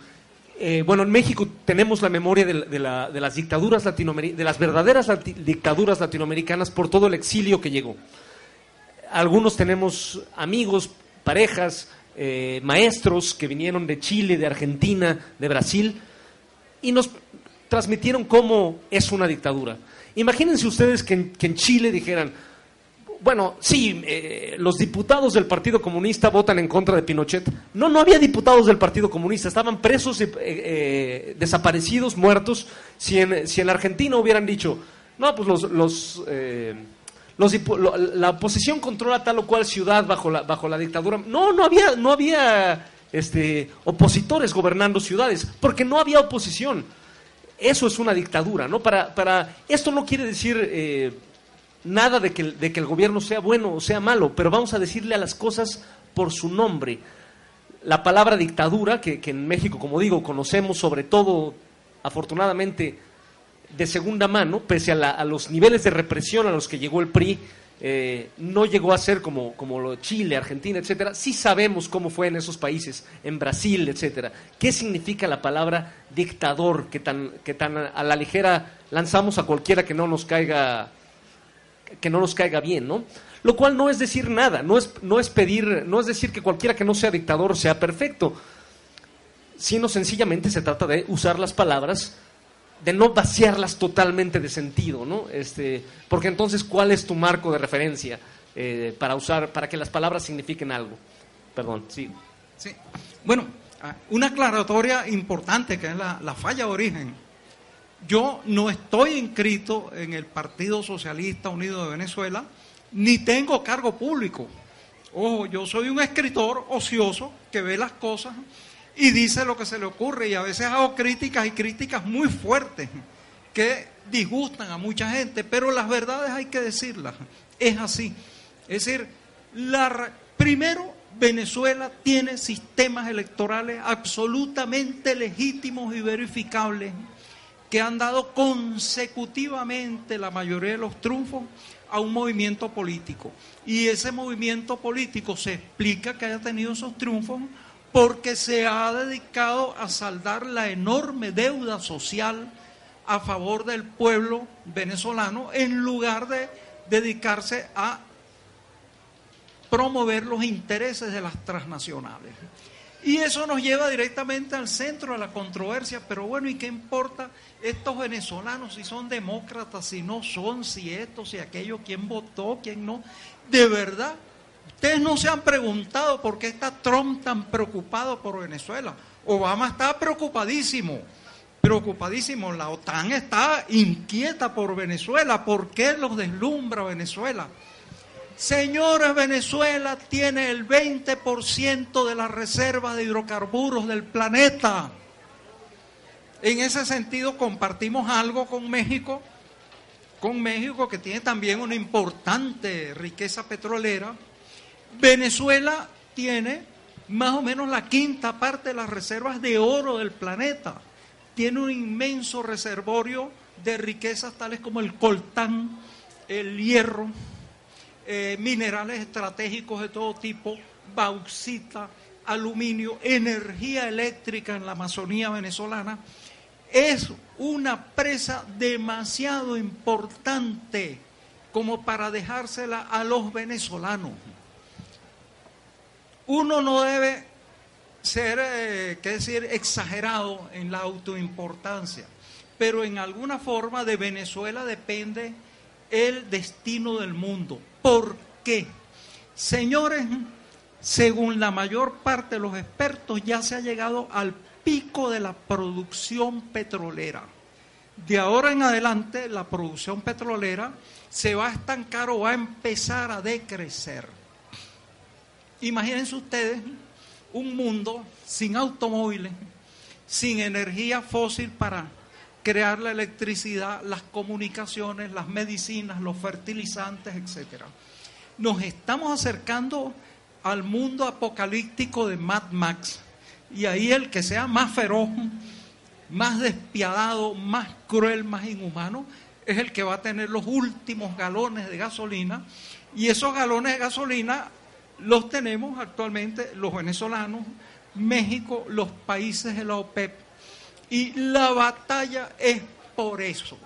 eh, bueno, en México tenemos la memoria de, las dictaduras latinoamericanas, de las verdaderas dictaduras latinoamericanas por todo el exilio que llegó. Algunos tenemos amigos, parejas, eh, maestros que vinieron de Chile, de Argentina, de Brasil, y nos transmitieron cómo es una dictadura. Imagínense ustedes que en Chile dijeran, bueno, sí, eh, los diputados del Partido Comunista votan en contra de Pinochet. No, no había diputados del Partido Comunista, estaban presos, eh, eh, desaparecidos, muertos. Si en, si en la Argentina hubieran dicho, no, pues los, los, la oposición controla tal o cual ciudad bajo la, bajo la dictadura. No, no había, no había este, opositores gobernando ciudades, porque no había oposición. Eso es una dictadura, ¿no? Para, para esto no quiere decir nada de que, de que el gobierno sea bueno o sea malo, pero vamos a decirle a las cosas por su nombre. La palabra dictadura, que, en México, como digo, conocemos sobre todo, afortunadamente, de segunda mano, pese a, los niveles de represión a los que llegó el PRI, eh, no llegó a ser como, como lo de Chile, Argentina, etcétera. Sí sabemos cómo fue en esos países, en Brasil, etcétera. ¿Qué significa la palabra dictador que tan, que tan a la ligera lanzamos a cualquiera que no nos caiga que no nos caiga bien, ¿no? Lo cual no es decir nada, no es, no es pedir, no es decir que cualquiera que no sea dictador sea perfecto, sino sencillamente se trata de usar las palabras, de no vaciarlas totalmente de sentido, ¿no? Este, porque entonces, ¿cuál es tu marco de referencia eh, para usar, para que las palabras signifiquen algo? Perdón, sí. Sí. Bueno, ah, una aclaratoria importante que es la, la falla de origen yo no estoy inscrito en el Partido Socialista Unido de Venezuela, ni tengo cargo público. Ojo, yo soy un escritor ocioso que ve las cosas y dice lo que se le ocurre y a veces hago críticas y críticas muy fuertes que disgustan a mucha gente, pero las verdades hay que decirlas. Es así. Es decir, primero Venezuela tiene sistemas electorales absolutamente legítimos y verificables que han dado consecutivamente la mayoría de los triunfos a un movimiento político. Y ese movimiento político se explica que haya tenido esos triunfos porque se ha dedicado a saldar la enorme deuda social a favor del pueblo venezolano en lugar de dedicarse a promover los intereses de las transnacionales. Y eso nos lleva directamente al centro de la controversia, pero bueno, ¿y qué importa estos venezolanos si son demócratas, si no son, si esto, si aquello, quién votó, quién no? De verdad, ustedes no se han preguntado por qué está Trump tan preocupado por Venezuela. Obama está preocupadísimo, preocupadísimo. La OTAN está inquieta por Venezuela. ¿Por qué los deslumbra Venezuela? Señores, Venezuela tiene el 20% de las reservas de hidrocarburos del planeta. En ese sentido compartimos algo con México, con México que tiene también una importante riqueza petrolera. Venezuela tiene más o menos la quinta parte de las reservas de oro del planeta. Tiene un inmenso reservorio de riquezas tales como el coltán, el hierro, eh, minerales estratégicos de todo tipo, bauxita, aluminio, energía eléctrica en la Amazonía venezolana, es una presa demasiado importante como para dejársela a los venezolanos. Uno no debe ser, eh, qué decir, exagerado en la autoimportancia. pero en alguna forma de Venezuela depende el destino del mundo. ¿Por qué? Señores, según la mayor parte de los expertos, ya se ha llegado al pico de la producción petrolera. De ahora en adelante, la producción petrolera se va a estancar o va a empezar a decrecer. Imagínense ustedes un mundo sin automóviles, sin energía fósil para crear la electricidad, las comunicaciones, las medicinas, los fertilizantes, etc. Nos estamos acercando al mundo apocalíptico de Mad Max. Y ahí el que sea más feroz, más despiadado, más cruel, más inhumano, es el que va a tener los últimos galones de gasolina. Y esos galones de gasolina los tenemos actualmente los venezolanos, México, los países de la OPEP. Y la batalla es por eso.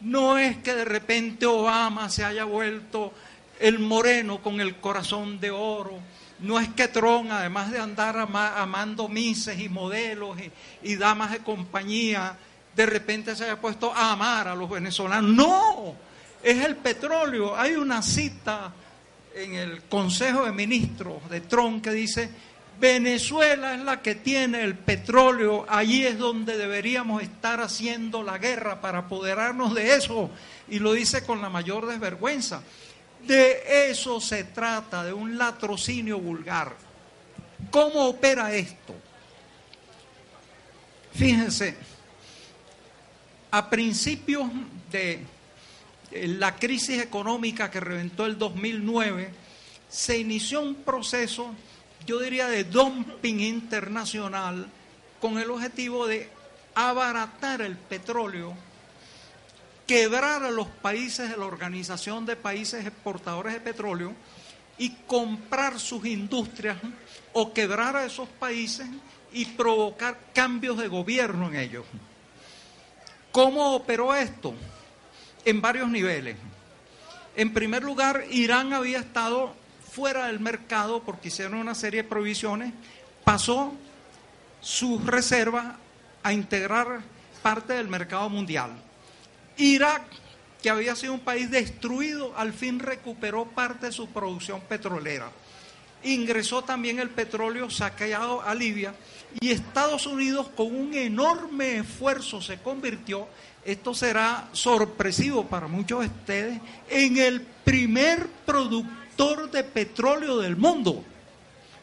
No es que de repente Obama se haya vuelto el moreno con el corazón de oro. No es que Tron, además de andar amando mises y modelos y, damas de compañía, de repente se haya puesto a amar a los venezolanos. No, es el petróleo. Hay una cita en el Consejo de Ministros de Tron que dice, Venezuela es la que tiene el petróleo, allí es donde deberíamos estar haciendo la guerra para apoderarnos de eso. Y lo dice con la mayor desvergüenza. De eso se trata, de un latrocinio vulgar. ¿Cómo opera esto? Fíjense, a principios de la crisis económica que reventó el 2009, se inició un proceso, yo diría, de dumping internacional con el objetivo de abaratar el petróleo quebrar a los países de la Organización de Países Exportadores de Petróleo y comprar sus industrias o quebrar a esos países y provocar cambios de gobierno en ellos. ¿Cómo operó esto? En varios niveles. En primer lugar, Irán había estado fuera del mercado porque hicieron una serie de provisiones, pasó sus reservas a integrar parte del mercado mundial. Irak, que había sido un país destruido, al fin recuperó parte de su producción petrolera. Ingresó también el petróleo saqueado a Libia y Estados Unidos con un enorme esfuerzo se convirtió, esto será sorpresivo para muchos de ustedes, en el primer productor de petróleo del mundo.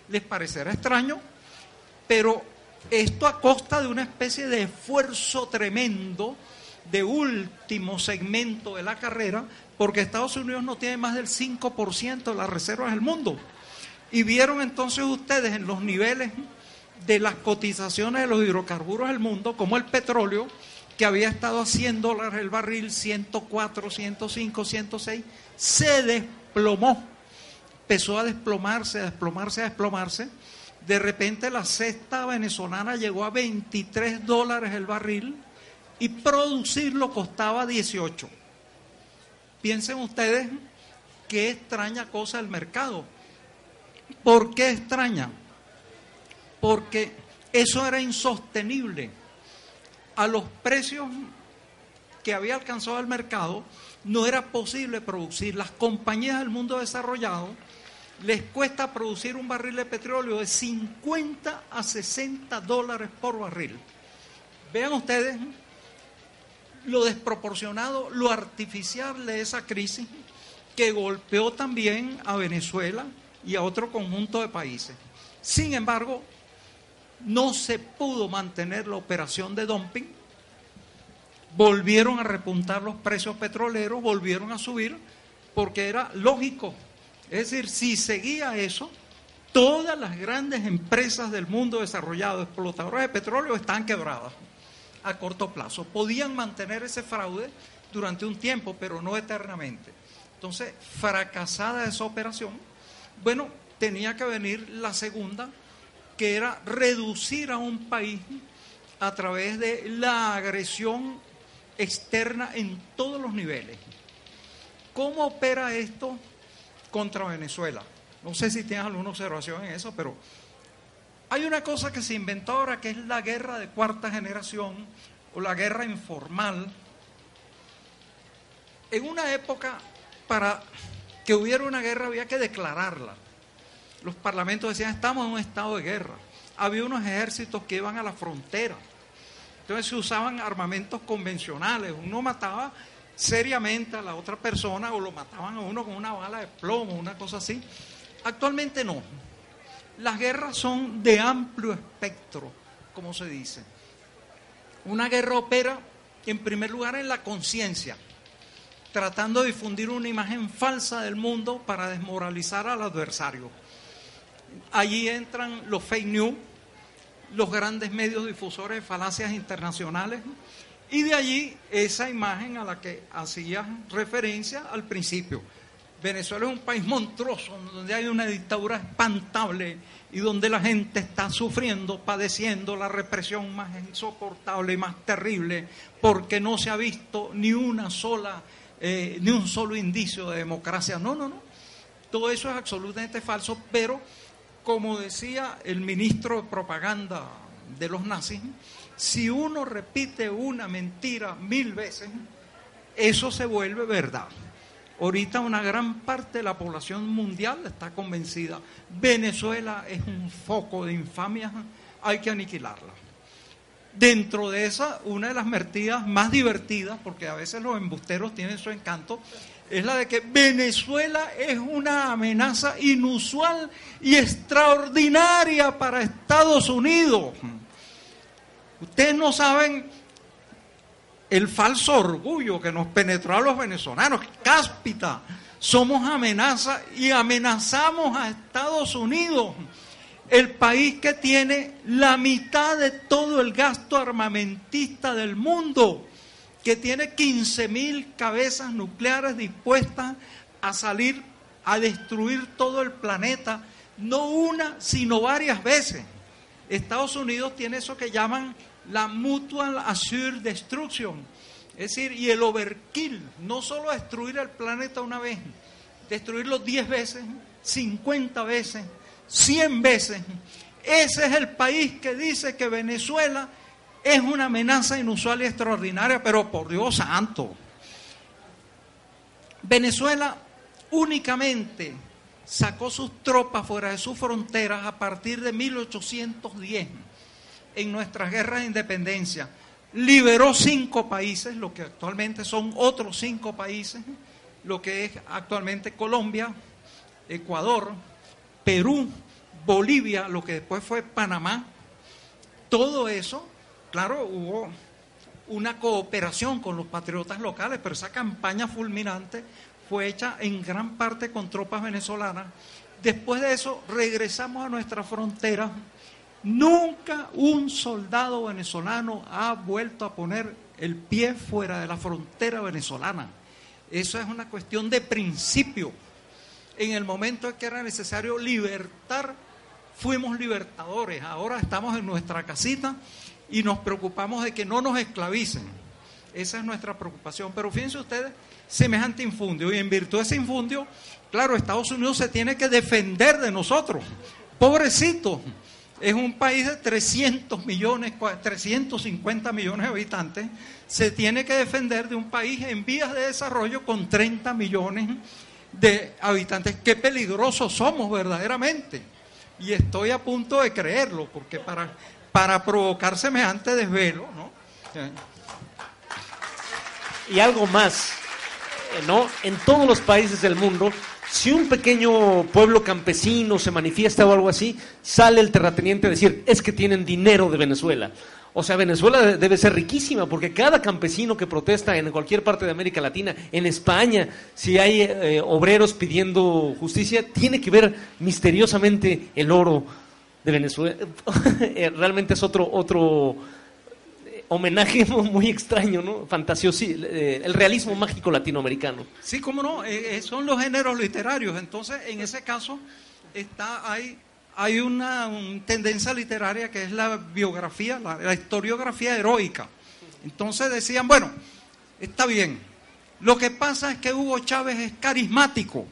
Les parecerá extraño, pero esto a costa de una especie de esfuerzo tremendo de último segmento de la carrera, porque Estados Unidos no tiene más del 5% de las reservas del mundo. Y vieron entonces ustedes en los niveles de las cotizaciones de los hidrocarburos del mundo, como el petróleo, que había estado a 100 dólares el barril, 104, 105, 106, se desplomó. Empezó a desplomarse, a desplomarse, a desplomarse. De repente la cesta venezolana llegó a 23 dólares el barril y producirlo costaba 18. Piensen ustedes qué extraña cosa el mercado. ¿Por qué extraña? Porque eso era insostenible. A los precios que había alcanzado el mercado, no era posible producir. Las compañías del mundo desarrollado les cuesta producir un barril de petróleo de 50 a 60 dólares por barril. Vean ustedes lo desproporcionado, lo artificial de esa crisis que golpeó también a Venezuela y a otro conjunto de países. Sin embargo, no se pudo mantener la operación de dumping, volvieron a repuntar los precios petroleros, volvieron a subir, porque era lógico. Es decir, si seguía eso, todas las grandes empresas del mundo desarrollado, explotadoras de petróleo, están quebradas a corto plazo. Podían mantener ese fraude durante un tiempo, pero no eternamente. Entonces, fracasada esa operación, bueno, tenía que venir la segunda, que era reducir a un país a través de la agresión externa en todos los niveles. ¿Cómo opera esto contra Venezuela? No sé si tienes alguna observación en eso, pero hay una cosa que se inventó ahora que es la guerra de cuarta generación o la guerra informal, en una época para que hubiera una guerra había que declararla. Los parlamentos decían, estamos en un estado de guerra. Había unos ejércitos que iban a la frontera. Entonces se usaban armamentos convencionales. Uno mataba seriamente a la otra persona o lo mataban a uno con una bala de plomo, una cosa así. Actualmente no. Las guerras son de amplio espectro, como se dice. Una guerra opera, en primer lugar, en la conciencia, tratando de difundir una imagen falsa del mundo para desmoralizar al adversario. Allí entran los fake news, los grandes medios difusores de falacias internacionales, y de allí esa imagen a la que hacía referencia al principio. Venezuela es un país monstruoso, donde hay una dictadura espantable y donde la gente está sufriendo, padeciendo la represión más insoportable y más terrible, porque no se ha visto ni una sola, eh, ni un solo indicio de democracia. No, no, no. Todo eso es absolutamente falso, pero como decía el ministro de propaganda de los nazis, si uno repite una mentira mil veces, eso se vuelve verdad. Ahorita una gran parte de la población mundial está convencida. Venezuela es un foco de infamia, hay que aniquilarla. Dentro de esa, una de las mentiras más divertidas, porque a veces los embusteros tienen su encanto, es la de que Venezuela es una amenaza inusual y extraordinaria para Estados Unidos. Ustedes no saben el falso orgullo que nos penetró a los venezolanos, cáspita. Somos amenaza y amenazamos a Estados Unidos, el país que tiene la mitad de todo el gasto armamentista del mundo, que tiene 15 mil cabezas nucleares dispuestas a salir a destruir todo el planeta, no una, sino varias veces. Estados Unidos tiene eso que llaman la Mutual Assured Destruction. Es decir, y el overkill, no solo destruir el planeta una vez, destruirlo 10 veces, 50 veces, 100 veces. Ese es el país que dice que Venezuela es una amenaza inusual y extraordinaria, pero por Dios santo. Venezuela únicamente sacó sus tropas fuera de sus fronteras a partir de 1810 en nuestras guerras de independencia. Liberó cinco países, lo que actualmente son otros cinco países, lo que es actualmente Colombia, Ecuador, Perú, Bolivia, lo que después fue Panamá. Todo eso, claro, hubo una cooperación con los patriotas locales, pero esa campaña fulminante fue hecha en gran parte con tropas venezolanas. Después de eso regresamos a nuestra frontera Nunca un soldado venezolano ha vuelto a poner el pie fuera de la frontera venezolana. Eso es una cuestión de principio. En el momento en que era necesario libertar, fuimos libertadores. Ahora estamos en nuestra casita y nos preocupamos de que no nos esclavicen. Esa es nuestra preocupación. Pero fíjense ustedes, semejante infundio. Y en virtud de ese infundio, claro, Estados Unidos se tiene que defender de nosotros. Pobrecito es un país de 300 millones, 350 millones de habitantes, se tiene que defender de un país en vías de desarrollo con 30 millones de habitantes. Qué peligrosos somos verdaderamente. Y estoy a punto de creerlo, porque para, para provocar semejante desvelo, ¿no? Y algo más, ¿no? En todos los países del mundo si un pequeño pueblo campesino se manifiesta o algo así, sale el terrateniente a decir, es que tienen dinero de Venezuela. O sea, Venezuela debe ser riquísima porque cada campesino que protesta en cualquier parte de América Latina, en España, si hay eh, obreros pidiendo justicia, tiene que ver misteriosamente el oro de Venezuela. Eh, realmente es otro otro homenaje muy extraño, ¿no? Fantasioso, eh, el realismo mágico latinoamericano. Sí, cómo no, eh, eh, son los géneros literarios. Entonces, en ese caso, está hay, hay una tendencia literaria que es la biografía, la, la historiografía heroica. Entonces decían, bueno, está bien. Lo que pasa es que Hugo Chávez es carismático.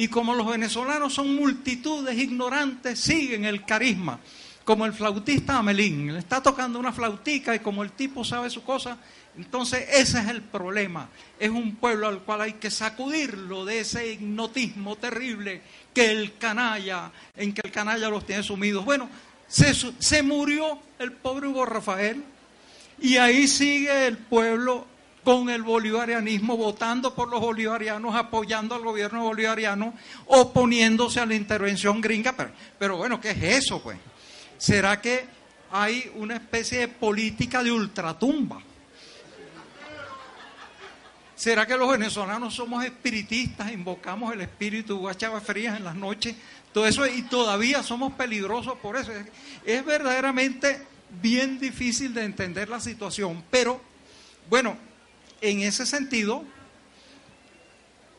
Y como los venezolanos son multitudes ignorantes, siguen el carisma como el flautista Amelín, le está tocando una flautica y como el tipo sabe su cosa, entonces ese es el problema. Es un pueblo al cual hay que sacudirlo de ese hipnotismo terrible que el canalla, en que el canalla los tiene sumidos. Bueno, se, se murió el pobre Hugo Rafael y ahí sigue el pueblo con el bolivarianismo, votando por los bolivarianos, apoyando al gobierno bolivariano, oponiéndose a la intervención gringa. Pero, pero bueno, ¿qué es eso, pues? ¿Será que hay una especie de política de ultratumba? ¿Será que los venezolanos somos espiritistas, invocamos el espíritu Guachava Frías en las noches? Todo eso, y todavía somos peligrosos por eso. Es verdaderamente bien difícil de entender la situación, pero bueno, en ese sentido,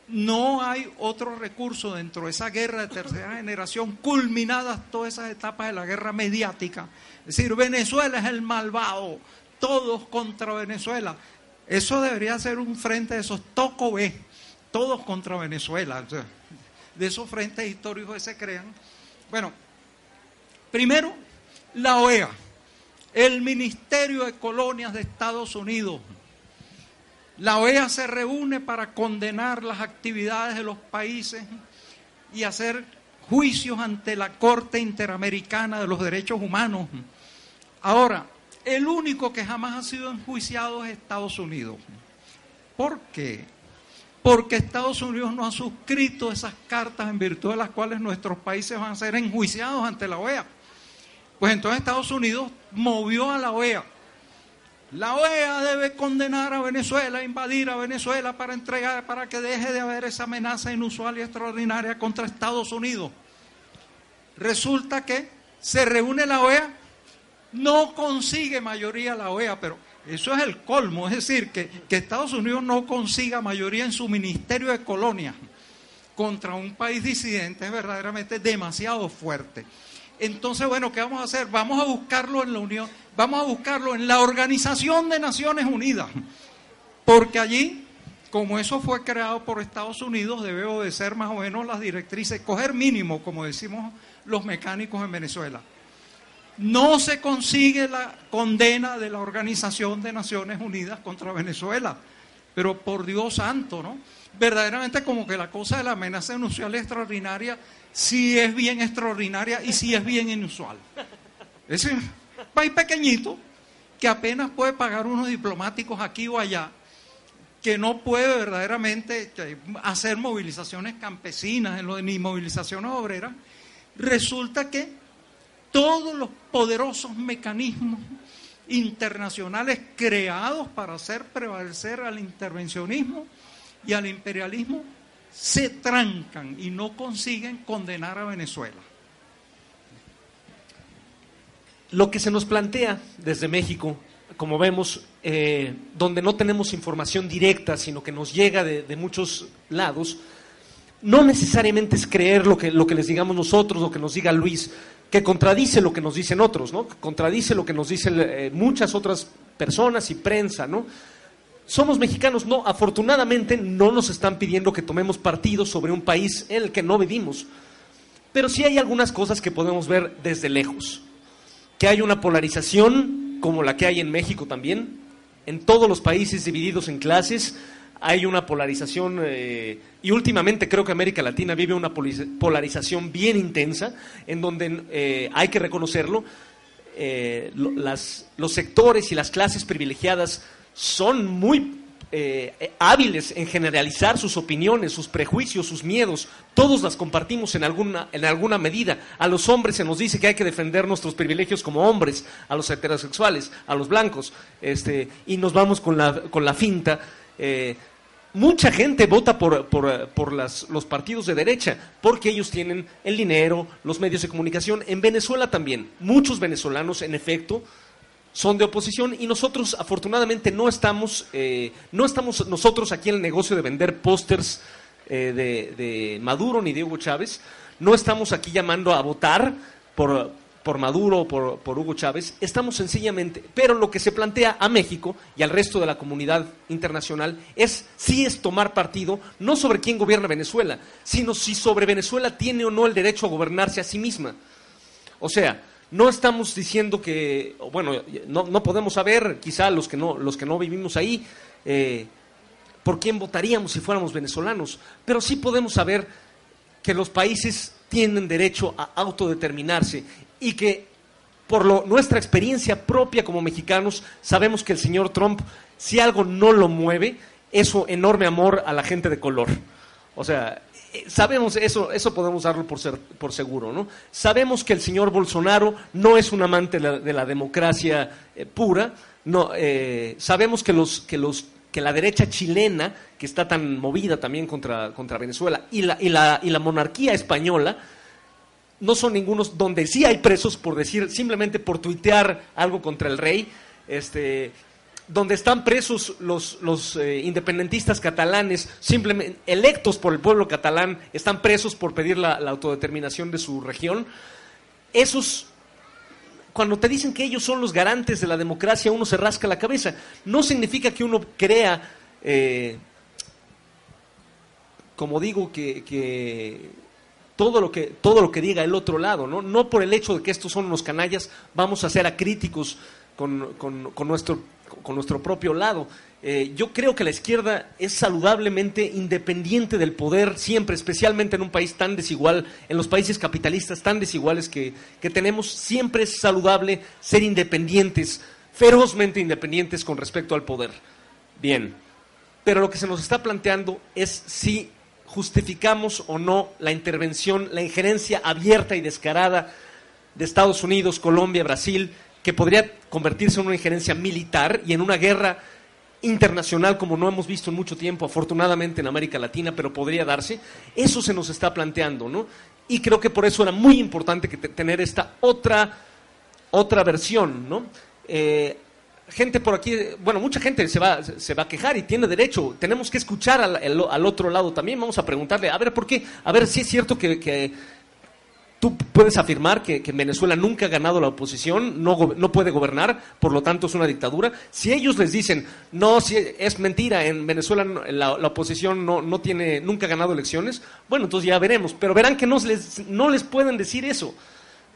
no hay otro recurso dentro de esa guerra de tercera generación, culminadas todas esas etapas de la guerra mediática. Es decir, Venezuela es el malvado, todos contra Venezuela. Eso debería ser un frente de esos toco B, todos contra Venezuela, de esos frentes históricos que se crean. Bueno, primero, la OEA, el Ministerio de Colonias de Estados Unidos la OEA se reúne para condenar las actividades de los países y hacer juicios ante la Corte Interamericana de los Derechos Humanos. Ahora, el único que jamás ha sido enjuiciado es Estados Unidos. ¿Por qué? Porque Estados Unidos no ha suscrito esas cartas en virtud de las cuales nuestros países van a ser enjuiciados ante la OEA. Pues entonces Estados Unidos movió a la OEA la OEA debe condenar a Venezuela, invadir a Venezuela para entregar, para que deje de haber esa amenaza inusual y extraordinaria contra Estados Unidos. Resulta que se reúne la OEA, no consigue mayoría la OEA, pero eso es el colmo, es decir, que, que Estados Unidos no consiga mayoría en su Ministerio de Colonia contra un país disidente es verdaderamente demasiado fuerte. Entonces, bueno, ¿qué vamos a hacer? Vamos a buscarlo en la Unión, vamos a buscarlo en la Organización de Naciones Unidas, porque allí, como eso fue creado por Estados Unidos, debe obedecer más o menos las directrices, coger mínimo, como decimos los mecánicos en Venezuela. No se consigue la condena de la Organización de Naciones Unidas contra Venezuela, pero por Dios santo, ¿no? Verdaderamente como que la cosa de la amenaza inusual extraordinaria si es bien extraordinaria y si es bien inusual. Es un país pequeñito que apenas puede pagar unos diplomáticos aquí o allá, que no puede verdaderamente hacer movilizaciones campesinas ni movilizaciones obreras, resulta que todos los poderosos mecanismos internacionales creados para hacer prevalecer al intervencionismo y al imperialismo se trancan y no consiguen condenar a Venezuela. Lo que se nos plantea desde México, como vemos, eh, donde no tenemos información directa, sino que nos llega de, muchos lados, no necesariamente es creer lo que, lo que les digamos nosotros, lo que nos diga Luis, que contradice lo que nos dicen otros, ¿no? contradice lo que nos dicen eh, muchas otras personas y prensa, ¿no? Somos mexicanos, no, afortunadamente no nos están pidiendo que tomemos partido sobre un país en el que no vivimos, pero sí hay algunas cosas que podemos ver desde lejos, que hay una polarización como la que hay en México también, en todos los países divididos en clases, hay una polarización eh, y últimamente creo que América Latina vive una polarización bien intensa, en donde eh, hay que reconocerlo, eh, los sectores y las clases privilegiadas son muy eh, hábiles en generalizar sus opiniones, sus prejuicios, sus miedos. Todos las compartimos en alguna, en alguna medida. A los hombres se nos dice que hay que defender nuestros privilegios como hombres, a los heterosexuales, a los blancos, este, y nos vamos con la, con la finta. Eh, mucha gente vota por, por, por las, los partidos de derecha porque ellos tienen el dinero, los medios de comunicación. En Venezuela también. Muchos venezolanos, en efecto, son de oposición y nosotros afortunadamente no estamos, eh, no estamos nosotros aquí en el negocio de vender pósters eh, de, Maduro ni de Hugo Chávez, no estamos aquí llamando a votar por, por Maduro o por, por, Hugo Chávez, estamos sencillamente, pero lo que se plantea a México y al resto de la comunidad internacional es si es tomar partido no sobre quién gobierna Venezuela, sino si sobre Venezuela tiene o no el derecho a gobernarse a sí misma. O sea, No estamos diciendo que, bueno, no, no podemos saber, quizá los que no, los que no vivimos ahí, eh, por quién votaríamos si fuéramos venezolanos, pero sí podemos saber que los países tienen derecho a autodeterminarse y que por lo, nuestra experiencia propia como mexicanos sabemos que el señor Trump, si algo no lo mueve, es su enorme amor a la gente de color. O sea, sabemos eso, eso podemos darlo por, ser, por seguro, ¿no? Sabemos que el señor Bolsonaro no es un amante de la, de la democracia eh, pura, no, eh, sabemos que los, que los que la derecha chilena, que está tan movida también contra, contra Venezuela, y la, y, la, y la monarquía española, no son ningunos donde sí hay presos por decir, simplemente por tuitear algo contra el rey, este, donde están presos los, los eh, independentistas catalanes, simplemente electos por el pueblo catalán, están presos por pedir la, la autodeterminación de su región. Esos cuando te dicen que ellos son los garantes de la democracia, uno se rasca la cabeza. No significa que uno crea, eh, como digo, que, que, todo, lo que todo lo que diga el otro lado, ¿no? No por el hecho de que estos son unos canallas, vamos a ser acríticos con, con, con nuestro, con nuestro propio lado. Eh, yo creo que la izquierda es saludablemente independiente del poder siempre, especialmente en un país tan desigual, en los países capitalistas tan desiguales que, que tenemos, siempre es saludable ser independientes, ferozmente independientes con respecto al poder. Bien, pero lo que se nos está planteando es si justificamos o no la intervención, la injerencia abierta y descarada de Estados Unidos, Colombia, Brasil, que podría convertirse en una injerencia militar y en una guerra internacional como no hemos visto en mucho tiempo, afortunadamente en América Latina, pero podría darse, eso se nos está planteando, ¿no? Y creo que por eso era muy importante que tener esta otra, otra versión, ¿no? Eh, gente por aquí, bueno, mucha gente se va, se va a quejar y tiene derecho. Tenemos que escuchar al, al, otro lado también. Vamos a preguntarle, a ver, ¿por qué? A ver si es cierto que Tú puedes afirmar que, que, en Venezuela nunca ha ganado la oposición, no, no, puede gobernar, por lo tanto es una dictadura. Si ellos les dicen, no, si es mentira, en Venezuela la, la oposición no, no, tiene, nunca ha ganado elecciones, bueno, entonces ya veremos. Pero verán que no les, no les pueden decir eso.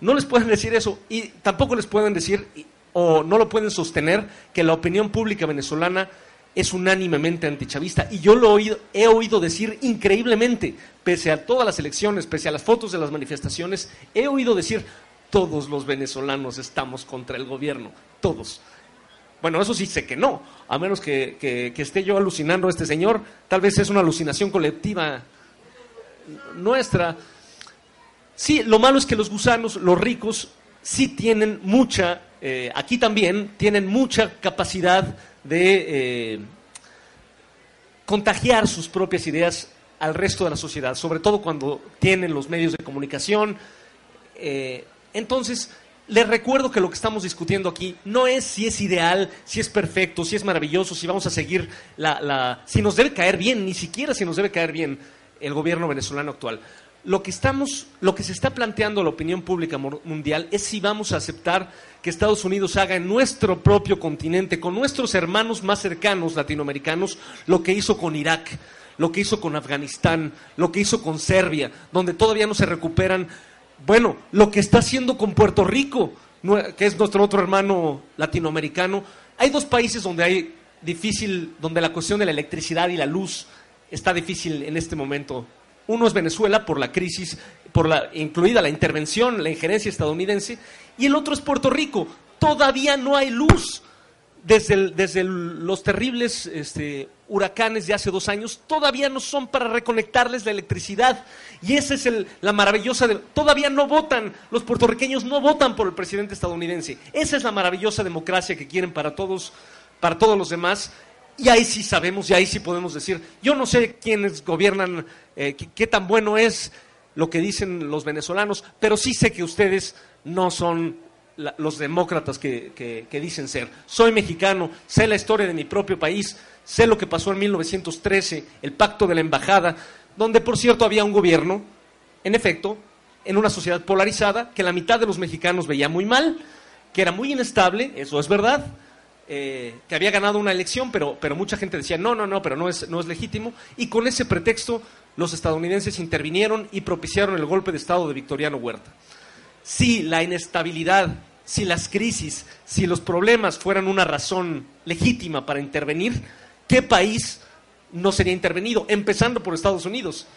No les pueden decir eso. Y tampoco les pueden decir, o no lo pueden sostener, que la opinión pública venezolana es unánimemente antichavista. Y yo lo he oído, he oído decir increíblemente, pese a todas las elecciones, pese a las fotos de las manifestaciones, he oído decir, todos los venezolanos estamos contra el gobierno, todos. Bueno, eso sí sé que no, a menos que, que, esté yo alucinando a este señor, tal vez es una alucinación colectiva nuestra. Sí, lo malo es que los gusanos, los ricos, sí tienen mucha, eh, aquí también, tienen mucha capacidad de eh, contagiar sus propias ideas al resto de la sociedad, sobre todo cuando tienen los medios de comunicación. Eh, entonces, les recuerdo que lo que estamos discutiendo aquí no es si es ideal, si es perfecto, si es maravilloso, si vamos a seguir la, la si nos debe caer bien, ni siquiera si nos debe caer bien el gobierno venezolano actual lo que estamos, lo que se está planteando la opinión pública mundial es si vamos a aceptar que Estados Unidos haga en nuestro propio continente, con nuestros hermanos más cercanos latinoamericanos, lo que hizo con Irak, lo que hizo con Afganistán, lo que hizo con Serbia, donde todavía no se recuperan, bueno, lo que está haciendo con Puerto Rico, que es nuestro otro hermano latinoamericano. Hay dos países donde hay difícil, donde la cuestión de la electricidad y la luz está difícil en este momento uno es Venezuela por la crisis, por la, incluida la intervención, la injerencia estadounidense, y el otro es Puerto Rico. Todavía no hay luz. Desde, desde los terribles este, huracanes de hace dos años, todavía no son para reconectarles la electricidad. Y esa es el, la maravillosa, todavía no votan, los puertorriqueños no votan por el presidente estadounidense. Esa es la maravillosa democracia que quieren para todos, para todos los demás. Y ahí sí sabemos, y ahí sí podemos decir, yo no sé quiénes gobiernan, eh, qué, tan bueno es lo que dicen los venezolanos, pero sí sé que ustedes no son los demócratas que, dicen ser. Soy mexicano, sé la historia de mi propio país, sé lo que pasó en 1913, el pacto de la embajada, donde por cierto había un gobierno, en efecto, en una sociedad polarizada, que la mitad de los mexicanos veía muy mal, que era muy inestable, eso es verdad, eh, que había ganado una elección, pero, pero mucha gente decía, no, no, no, pero no es, no es legítimo. Y con ese pretexto los estadounidenses intervinieron y propiciaron el golpe de Estado de Victoriano Huerta. si la inestabilidad, si las crisis, si los problemas fueran una razón legítima para intervenir, ¿qué país no sería intervenido? Empezando por Estados Unidos.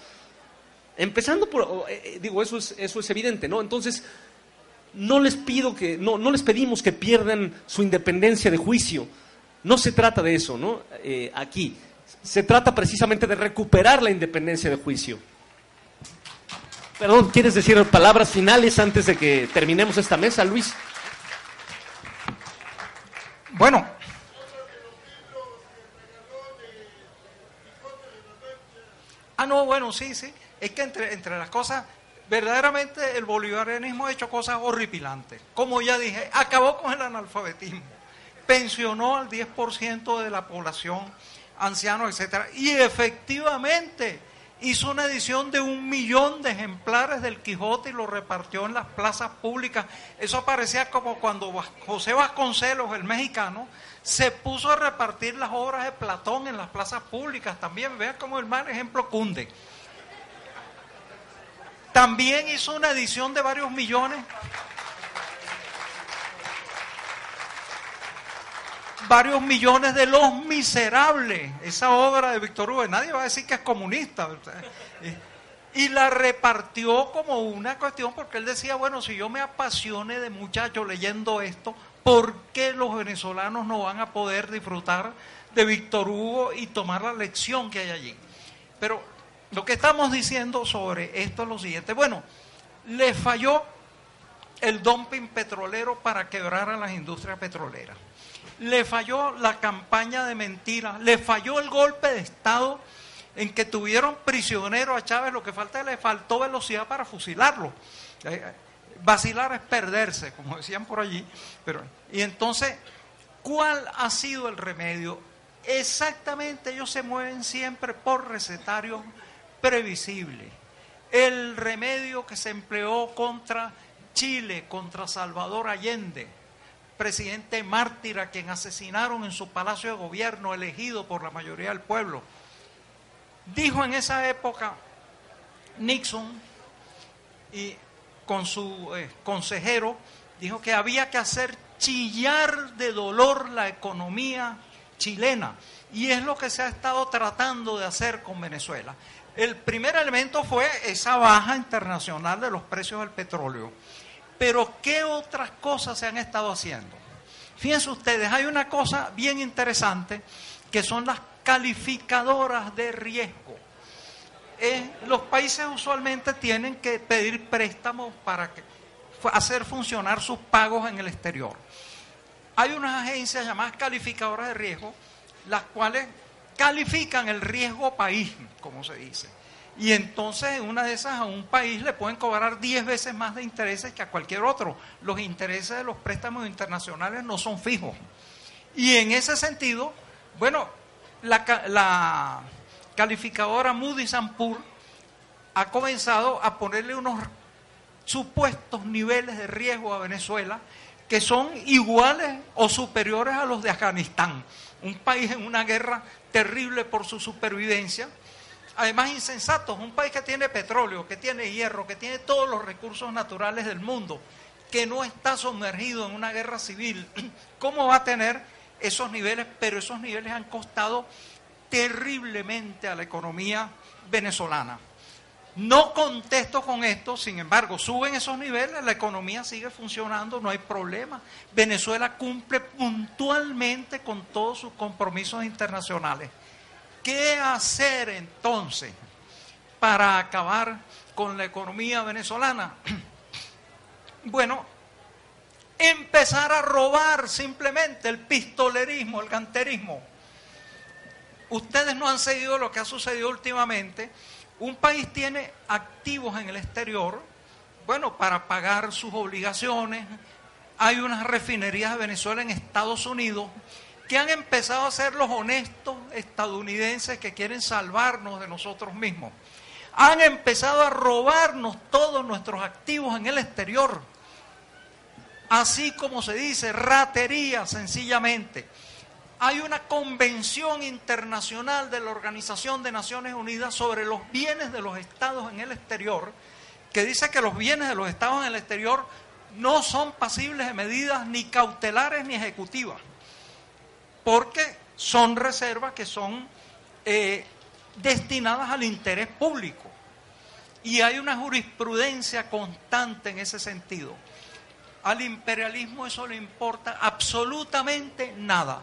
Empezando por, eh, digo, eso es, eso es evidente, ¿no? Entonces, no les pido que, no, no les pedimos que pierdan su independencia de juicio. No se trata de eso, ¿no? Eh, aquí. Se trata precisamente de recuperar la independencia de juicio. Perdón, ¿quieres decir palabras finales antes de que terminemos esta mesa, Luis? Bueno. Ah, no, bueno, sí, sí. Es que entre, entre las cosas, verdaderamente el bolivarianismo ha hecho cosas horripilantes. Como ya dije, acabó con el analfabetismo, pensionó al 10% de la población, ancianos, etcétera, y efectivamente hizo una edición de un millón de ejemplares del Quijote y lo repartió en las plazas públicas. Eso parecía como cuando José Vasconcelos, el mexicano, se puso a repartir las obras de Platón en las plazas públicas. También vea como el mal ejemplo cunde. También hizo una edición de varios millones. Varios millones de Los Miserables, esa obra de Víctor Hugo. Nadie va a decir que es comunista. Y la repartió como una cuestión porque él decía, bueno, si yo me apasione de muchacho leyendo esto, ¿por qué los venezolanos no van a poder disfrutar de Víctor Hugo y tomar la lección que hay allí? Pero lo que estamos diciendo sobre esto es lo siguiente. Bueno, le falló el dumping petrolero para quebrar a las industrias petroleras. Le falló la campaña de mentiras. Le falló el golpe de Estado en que tuvieron prisionero a Chávez. Lo que falta le faltó velocidad para fusilarlo. Eh, eh, vacilar es perderse, como decían por allí. Pero, y entonces, ¿cuál ha sido el remedio? Exactamente, ellos se mueven siempre por recetarios previsible. El remedio que se empleó contra Chile, contra Salvador Allende, presidente mártir a quien asesinaron en su palacio de gobierno elegido por la mayoría del pueblo. Dijo en esa época Nixon y con su eh, consejero, dijo que había que hacer chillar de dolor la economía chilena. Y es lo que se ha estado tratando de hacer con Venezuela. El primer elemento fue esa baja internacional de los precios del petróleo. Pero ¿qué otras cosas se han estado haciendo? Fíjense ustedes, hay una cosa bien interesante que son las calificadoras de riesgo. Eh, los países usualmente tienen que pedir préstamos para hacer funcionar sus pagos en el exterior. Hay unas agencias llamadas calificadoras de riesgo, las cuales califican el riesgo país, como se dice. Y entonces en una de esas a un país le pueden cobrar 10 veces más de intereses que a cualquier otro. Los intereses de los préstamos internacionales no son fijos. Y en ese sentido, bueno, la, calificadora Moody's Ampur ha comenzado a ponerle unos supuestos niveles de riesgo a Venezuela que son iguales o superiores a los de Afganistán, un país en una guerra terrible por su supervivencia, además insensatos, un país que tiene petróleo, que tiene hierro, que tiene todos los recursos naturales del mundo, que no está sumergido en una guerra civil, ¿cómo va a tener esos niveles? Pero esos niveles han costado terriblemente a la economía venezolana. No contesto con esto, sin embargo, suben esos niveles, la economía sigue funcionando, no hay problema. Venezuela cumple puntualmente con todos sus compromisos internacionales. ¿Qué hacer entonces para acabar con la economía venezolana? Bueno, empezar a robar simplemente el pistolerismo, el ganterismo. Ustedes no han seguido lo que ha sucedido últimamente un país tiene activos en el exterior, bueno, para pagar sus obligaciones. Hay unas refinerías de Venezuela en Estados Unidos que han empezado a ser los honestos estadounidenses que quieren salvarnos de nosotros mismos. Han empezado a robarnos todos nuestros activos en el exterior. Así como se dice, ratería sencillamente hay una convención internacional de la Organización de Naciones Unidas sobre los bienes de los estados en el exterior, que dice que los bienes de los estados en el exterior no son pasibles de medidas ni cautelares ni ejecutivas, porque son reservas que son eh, destinadas al interés público. Y hay una jurisprudencia constante en ese sentido. Al imperialismo eso le importa absolutamente nada.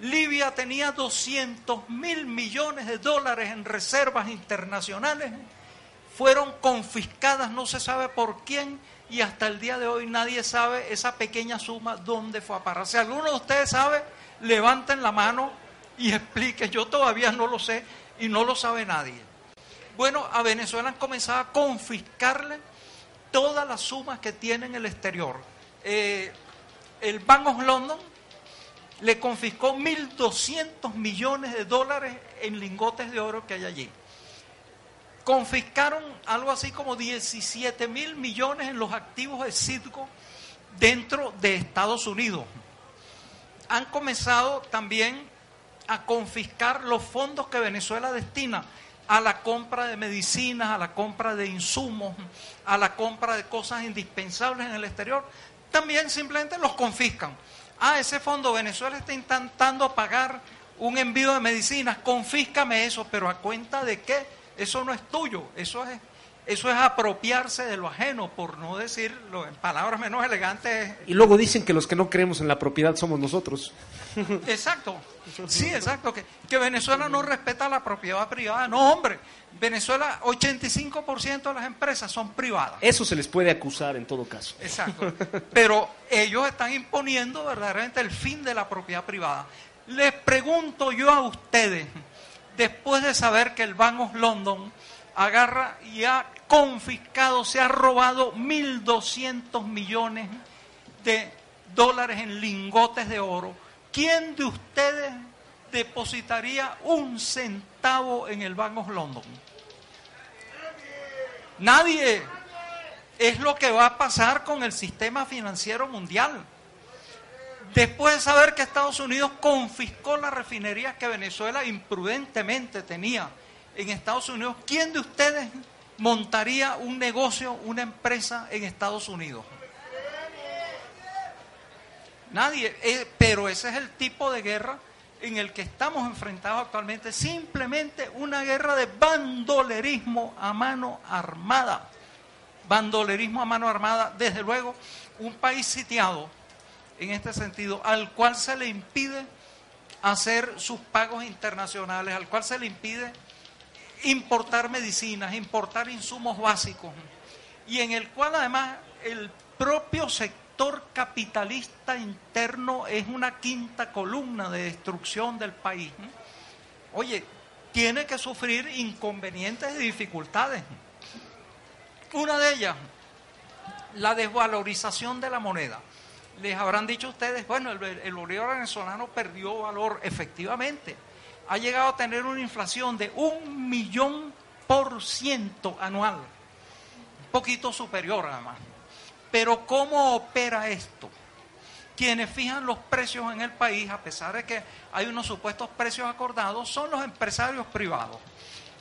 Libia tenía 200 mil millones de dólares en reservas internacionales, fueron confiscadas, no se sabe por quién, y hasta el día de hoy nadie sabe esa pequeña suma dónde fue a parar. Si alguno de ustedes sabe, levanten la mano y expliquen. Yo todavía no lo sé y no lo sabe nadie. Bueno, a Venezuela han comenzado a confiscarle todas las sumas que tiene en el exterior. Eh, el Bank of London le confiscó 1.200 millones de dólares en lingotes de oro que hay allí. Confiscaron algo así como 17 mil millones en los activos de Citgo dentro de Estados Unidos. Han comenzado también a confiscar los fondos que Venezuela destina a la compra de medicinas, a la compra de insumos, a la compra de cosas indispensables en el exterior, también simplemente los confiscan. Ah, ese fondo Venezuela está intentando pagar un envío de medicinas, confíscame eso, pero a cuenta de qué? Eso no es tuyo, eso es eso es apropiarse de lo ajeno, por no decirlo en palabras menos elegantes. Y luego dicen que los que no creemos en la propiedad somos nosotros. Exacto, sí, exacto, que, que Venezuela no respeta la propiedad privada. No, hombre, Venezuela, 85% de las empresas son privadas. Eso se les puede acusar en todo caso. Exacto, pero ellos están imponiendo verdaderamente el fin de la propiedad privada. Les pregunto yo a ustedes, después de saber que el Bank of London agarra y ha confiscado, se ha robado 1.200 millones de dólares en lingotes de oro. ¿Quién de ustedes depositaría un centavo en el Bank of London? Nadie. Es lo que va a pasar con el sistema financiero mundial. Después de saber que Estados Unidos confiscó las refinerías que Venezuela imprudentemente tenía en Estados Unidos, ¿quién de ustedes montaría un negocio, una empresa en Estados Unidos? Nadie, eh, pero ese es el tipo de guerra en el que estamos enfrentados actualmente, simplemente una guerra de bandolerismo a mano armada. Bandolerismo a mano armada, desde luego, un país sitiado en este sentido, al cual se le impide hacer sus pagos internacionales, al cual se le impide importar medicinas, importar insumos básicos, y en el cual además el propio sector capitalista interno es una quinta columna de destrucción del país. Oye, tiene que sufrir inconvenientes y dificultades. Una de ellas, la desvalorización de la moneda. Les habrán dicho ustedes, bueno, el, el bolívar venezolano perdió valor efectivamente ha llegado a tener una inflación de un millón por ciento anual, un poquito superior además. Pero ¿cómo opera esto? Quienes fijan los precios en el país, a pesar de que hay unos supuestos precios acordados, son los empresarios privados.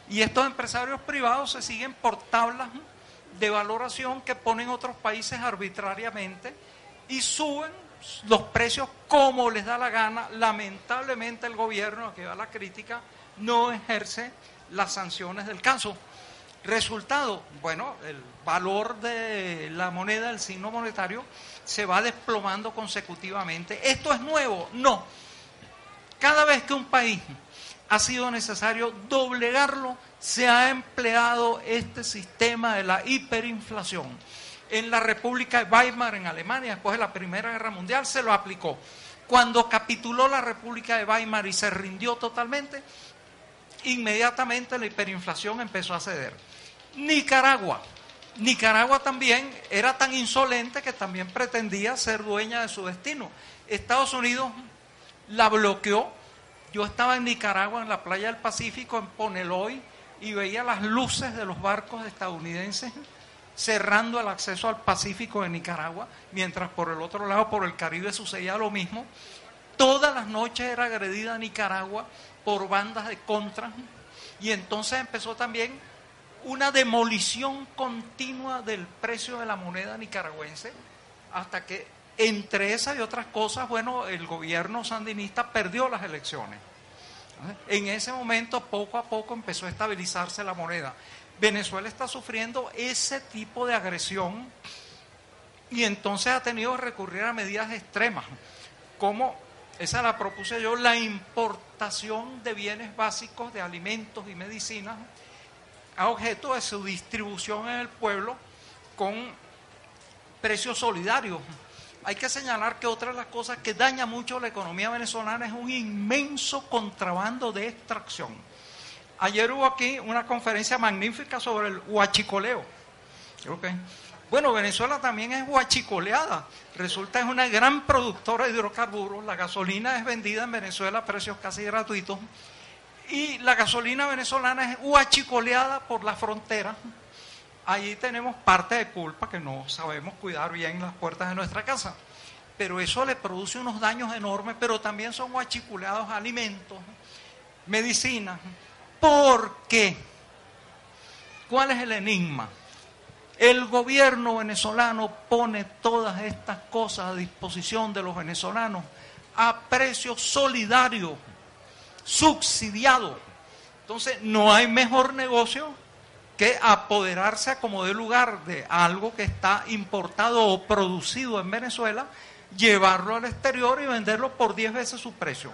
Y estos empresarios privados se siguen por tablas de valoración que ponen otros países arbitrariamente y suben los precios como les da la gana. Lamentablemente el gobierno, que va la crítica, no ejerce las sanciones del caso. Resultado, bueno, el valor de la moneda, el signo monetario, se va desplomando consecutivamente. ¿Esto es nuevo? No. Cada vez que un país ha sido necesario doblegarlo, se ha empleado este sistema de la hiperinflación en la República de Weimar en Alemania, después de la Primera Guerra Mundial, se lo aplicó. Cuando capituló la República de Weimar y se rindió totalmente, inmediatamente la hiperinflación empezó a ceder. Nicaragua. Nicaragua también era tan insolente que también pretendía ser dueña de su destino. Estados Unidos la bloqueó. Yo estaba en Nicaragua, en la playa del Pacífico, en Poneloy, y veía las luces de los barcos estadounidenses cerrando el acceso al Pacífico de Nicaragua, mientras por el otro lado, por el Caribe, sucedía lo mismo. Todas las noches era agredida Nicaragua por bandas de contra, y entonces empezó también una demolición continua del precio de la moneda nicaragüense hasta que entre esas y otras cosas, bueno, el gobierno sandinista perdió las elecciones. En ese momento, poco a poco, empezó a estabilizarse la moneda. Venezuela está sufriendo ese tipo de agresión y entonces ha tenido que recurrir a medidas extremas, como esa la propuse yo, la importación de bienes básicos, de alimentos y medicinas, a objeto de su distribución en el pueblo con precios solidarios. Hay que señalar que otra de las cosas que daña mucho la economía venezolana es un inmenso contrabando de extracción. Ayer hubo aquí una conferencia magnífica sobre el huachicoleo. Bueno, Venezuela también es huachicoleada. Resulta es una gran productora de hidrocarburos. La gasolina es vendida en Venezuela a precios casi gratuitos. Y la gasolina venezolana es huachicoleada por la frontera. Allí tenemos parte de culpa que no sabemos cuidar bien las puertas de nuestra casa. Pero eso le produce unos daños enormes, pero también son huachicoleados alimentos, medicinas. ¿Por qué? ¿Cuál es el enigma? El gobierno venezolano pone todas estas cosas a disposición de los venezolanos a precio solidario, subsidiado. Entonces, no hay mejor negocio que apoderarse a como de lugar de algo que está importado o producido en Venezuela, llevarlo al exterior y venderlo por 10 veces su precio.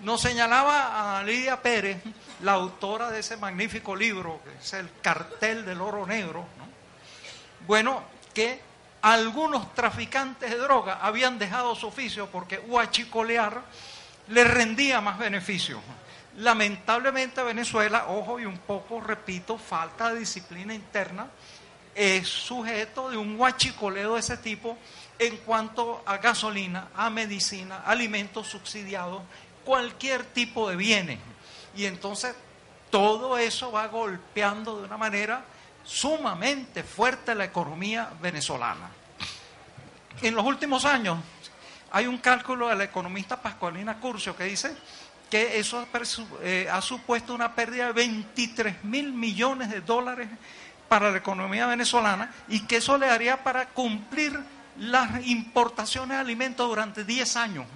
Nos señalaba a Lidia Pérez, la autora de ese magnífico libro, que es El cartel del oro negro, bueno, que algunos traficantes de droga habían dejado su oficio porque huachicolear le rendía más beneficios. Lamentablemente Venezuela, ojo y un poco, repito, falta de disciplina interna, es sujeto de un huachicoleo de ese tipo en cuanto a gasolina, a medicina, alimentos subsidiados, cualquier tipo de bienes. Y entonces todo eso va golpeando de una manera sumamente fuerte la economía venezolana. En los últimos años hay un cálculo de la economista Pascualina Curcio que dice que eso ha, eh, supuesto una pérdida de 23 mil millones de dólares para la economía venezolana y que eso le haría para cumplir las importaciones de alimentos durante 10 años.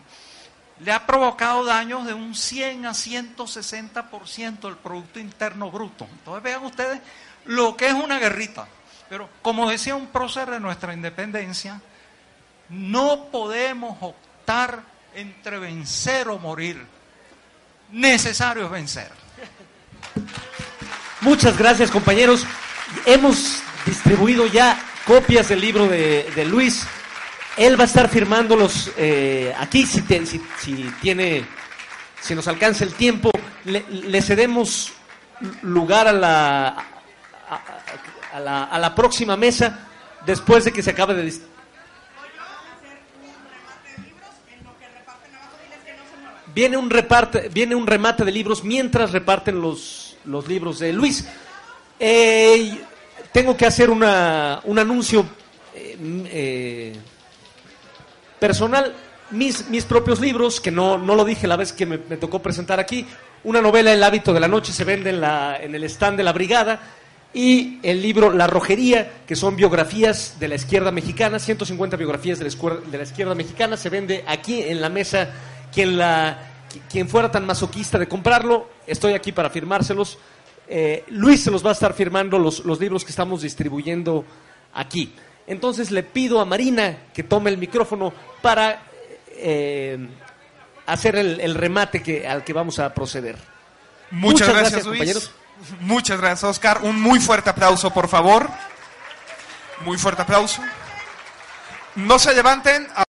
Le ha provocado daños de un 100 a 160% del Producto Interno Bruto. Entonces vean ustedes lo que es una guerrita. Pero como decía un prócer de nuestra independencia, no podemos optar entre vencer o morir. Necesario es vencer. Muchas gracias compañeros. Hemos distribuido ya copias del libro de, Luis. Él va a estar firmándolos eh, aquí si, si, tiene, si nos alcanza el tiempo. le cedemos lugar a la, a, la, a la próxima mesa después de que se acabe de... Viene un, reparte, viene un remate de libros mientras reparten los, los libros de Luis. Eh, tengo que hacer una, un anuncio eh, eh, personal. Mis, mis propios libros, que no, no lo dije la vez que me, tocó presentar aquí, una novela El hábito de la noche se vende en, la, en el stand de la brigada y el libro La Rojería, que son biografías de la izquierda mexicana, 150 biografías de la, de la izquierda mexicana, se vende aquí en la mesa. Quien, la, quien fuera tan masoquista de comprarlo, estoy aquí para firmárselos. Eh, Luis se los va a estar firmando los, los libros que estamos distribuyendo aquí. Entonces le pido a Marina que tome el micrófono para eh, hacer el, remate que, al que vamos a proceder. Muchas, gracias, compañeros. Muchas gracias, Oscar. Un muy fuerte aplauso, por favor. Muy fuerte aplauso. No se levanten.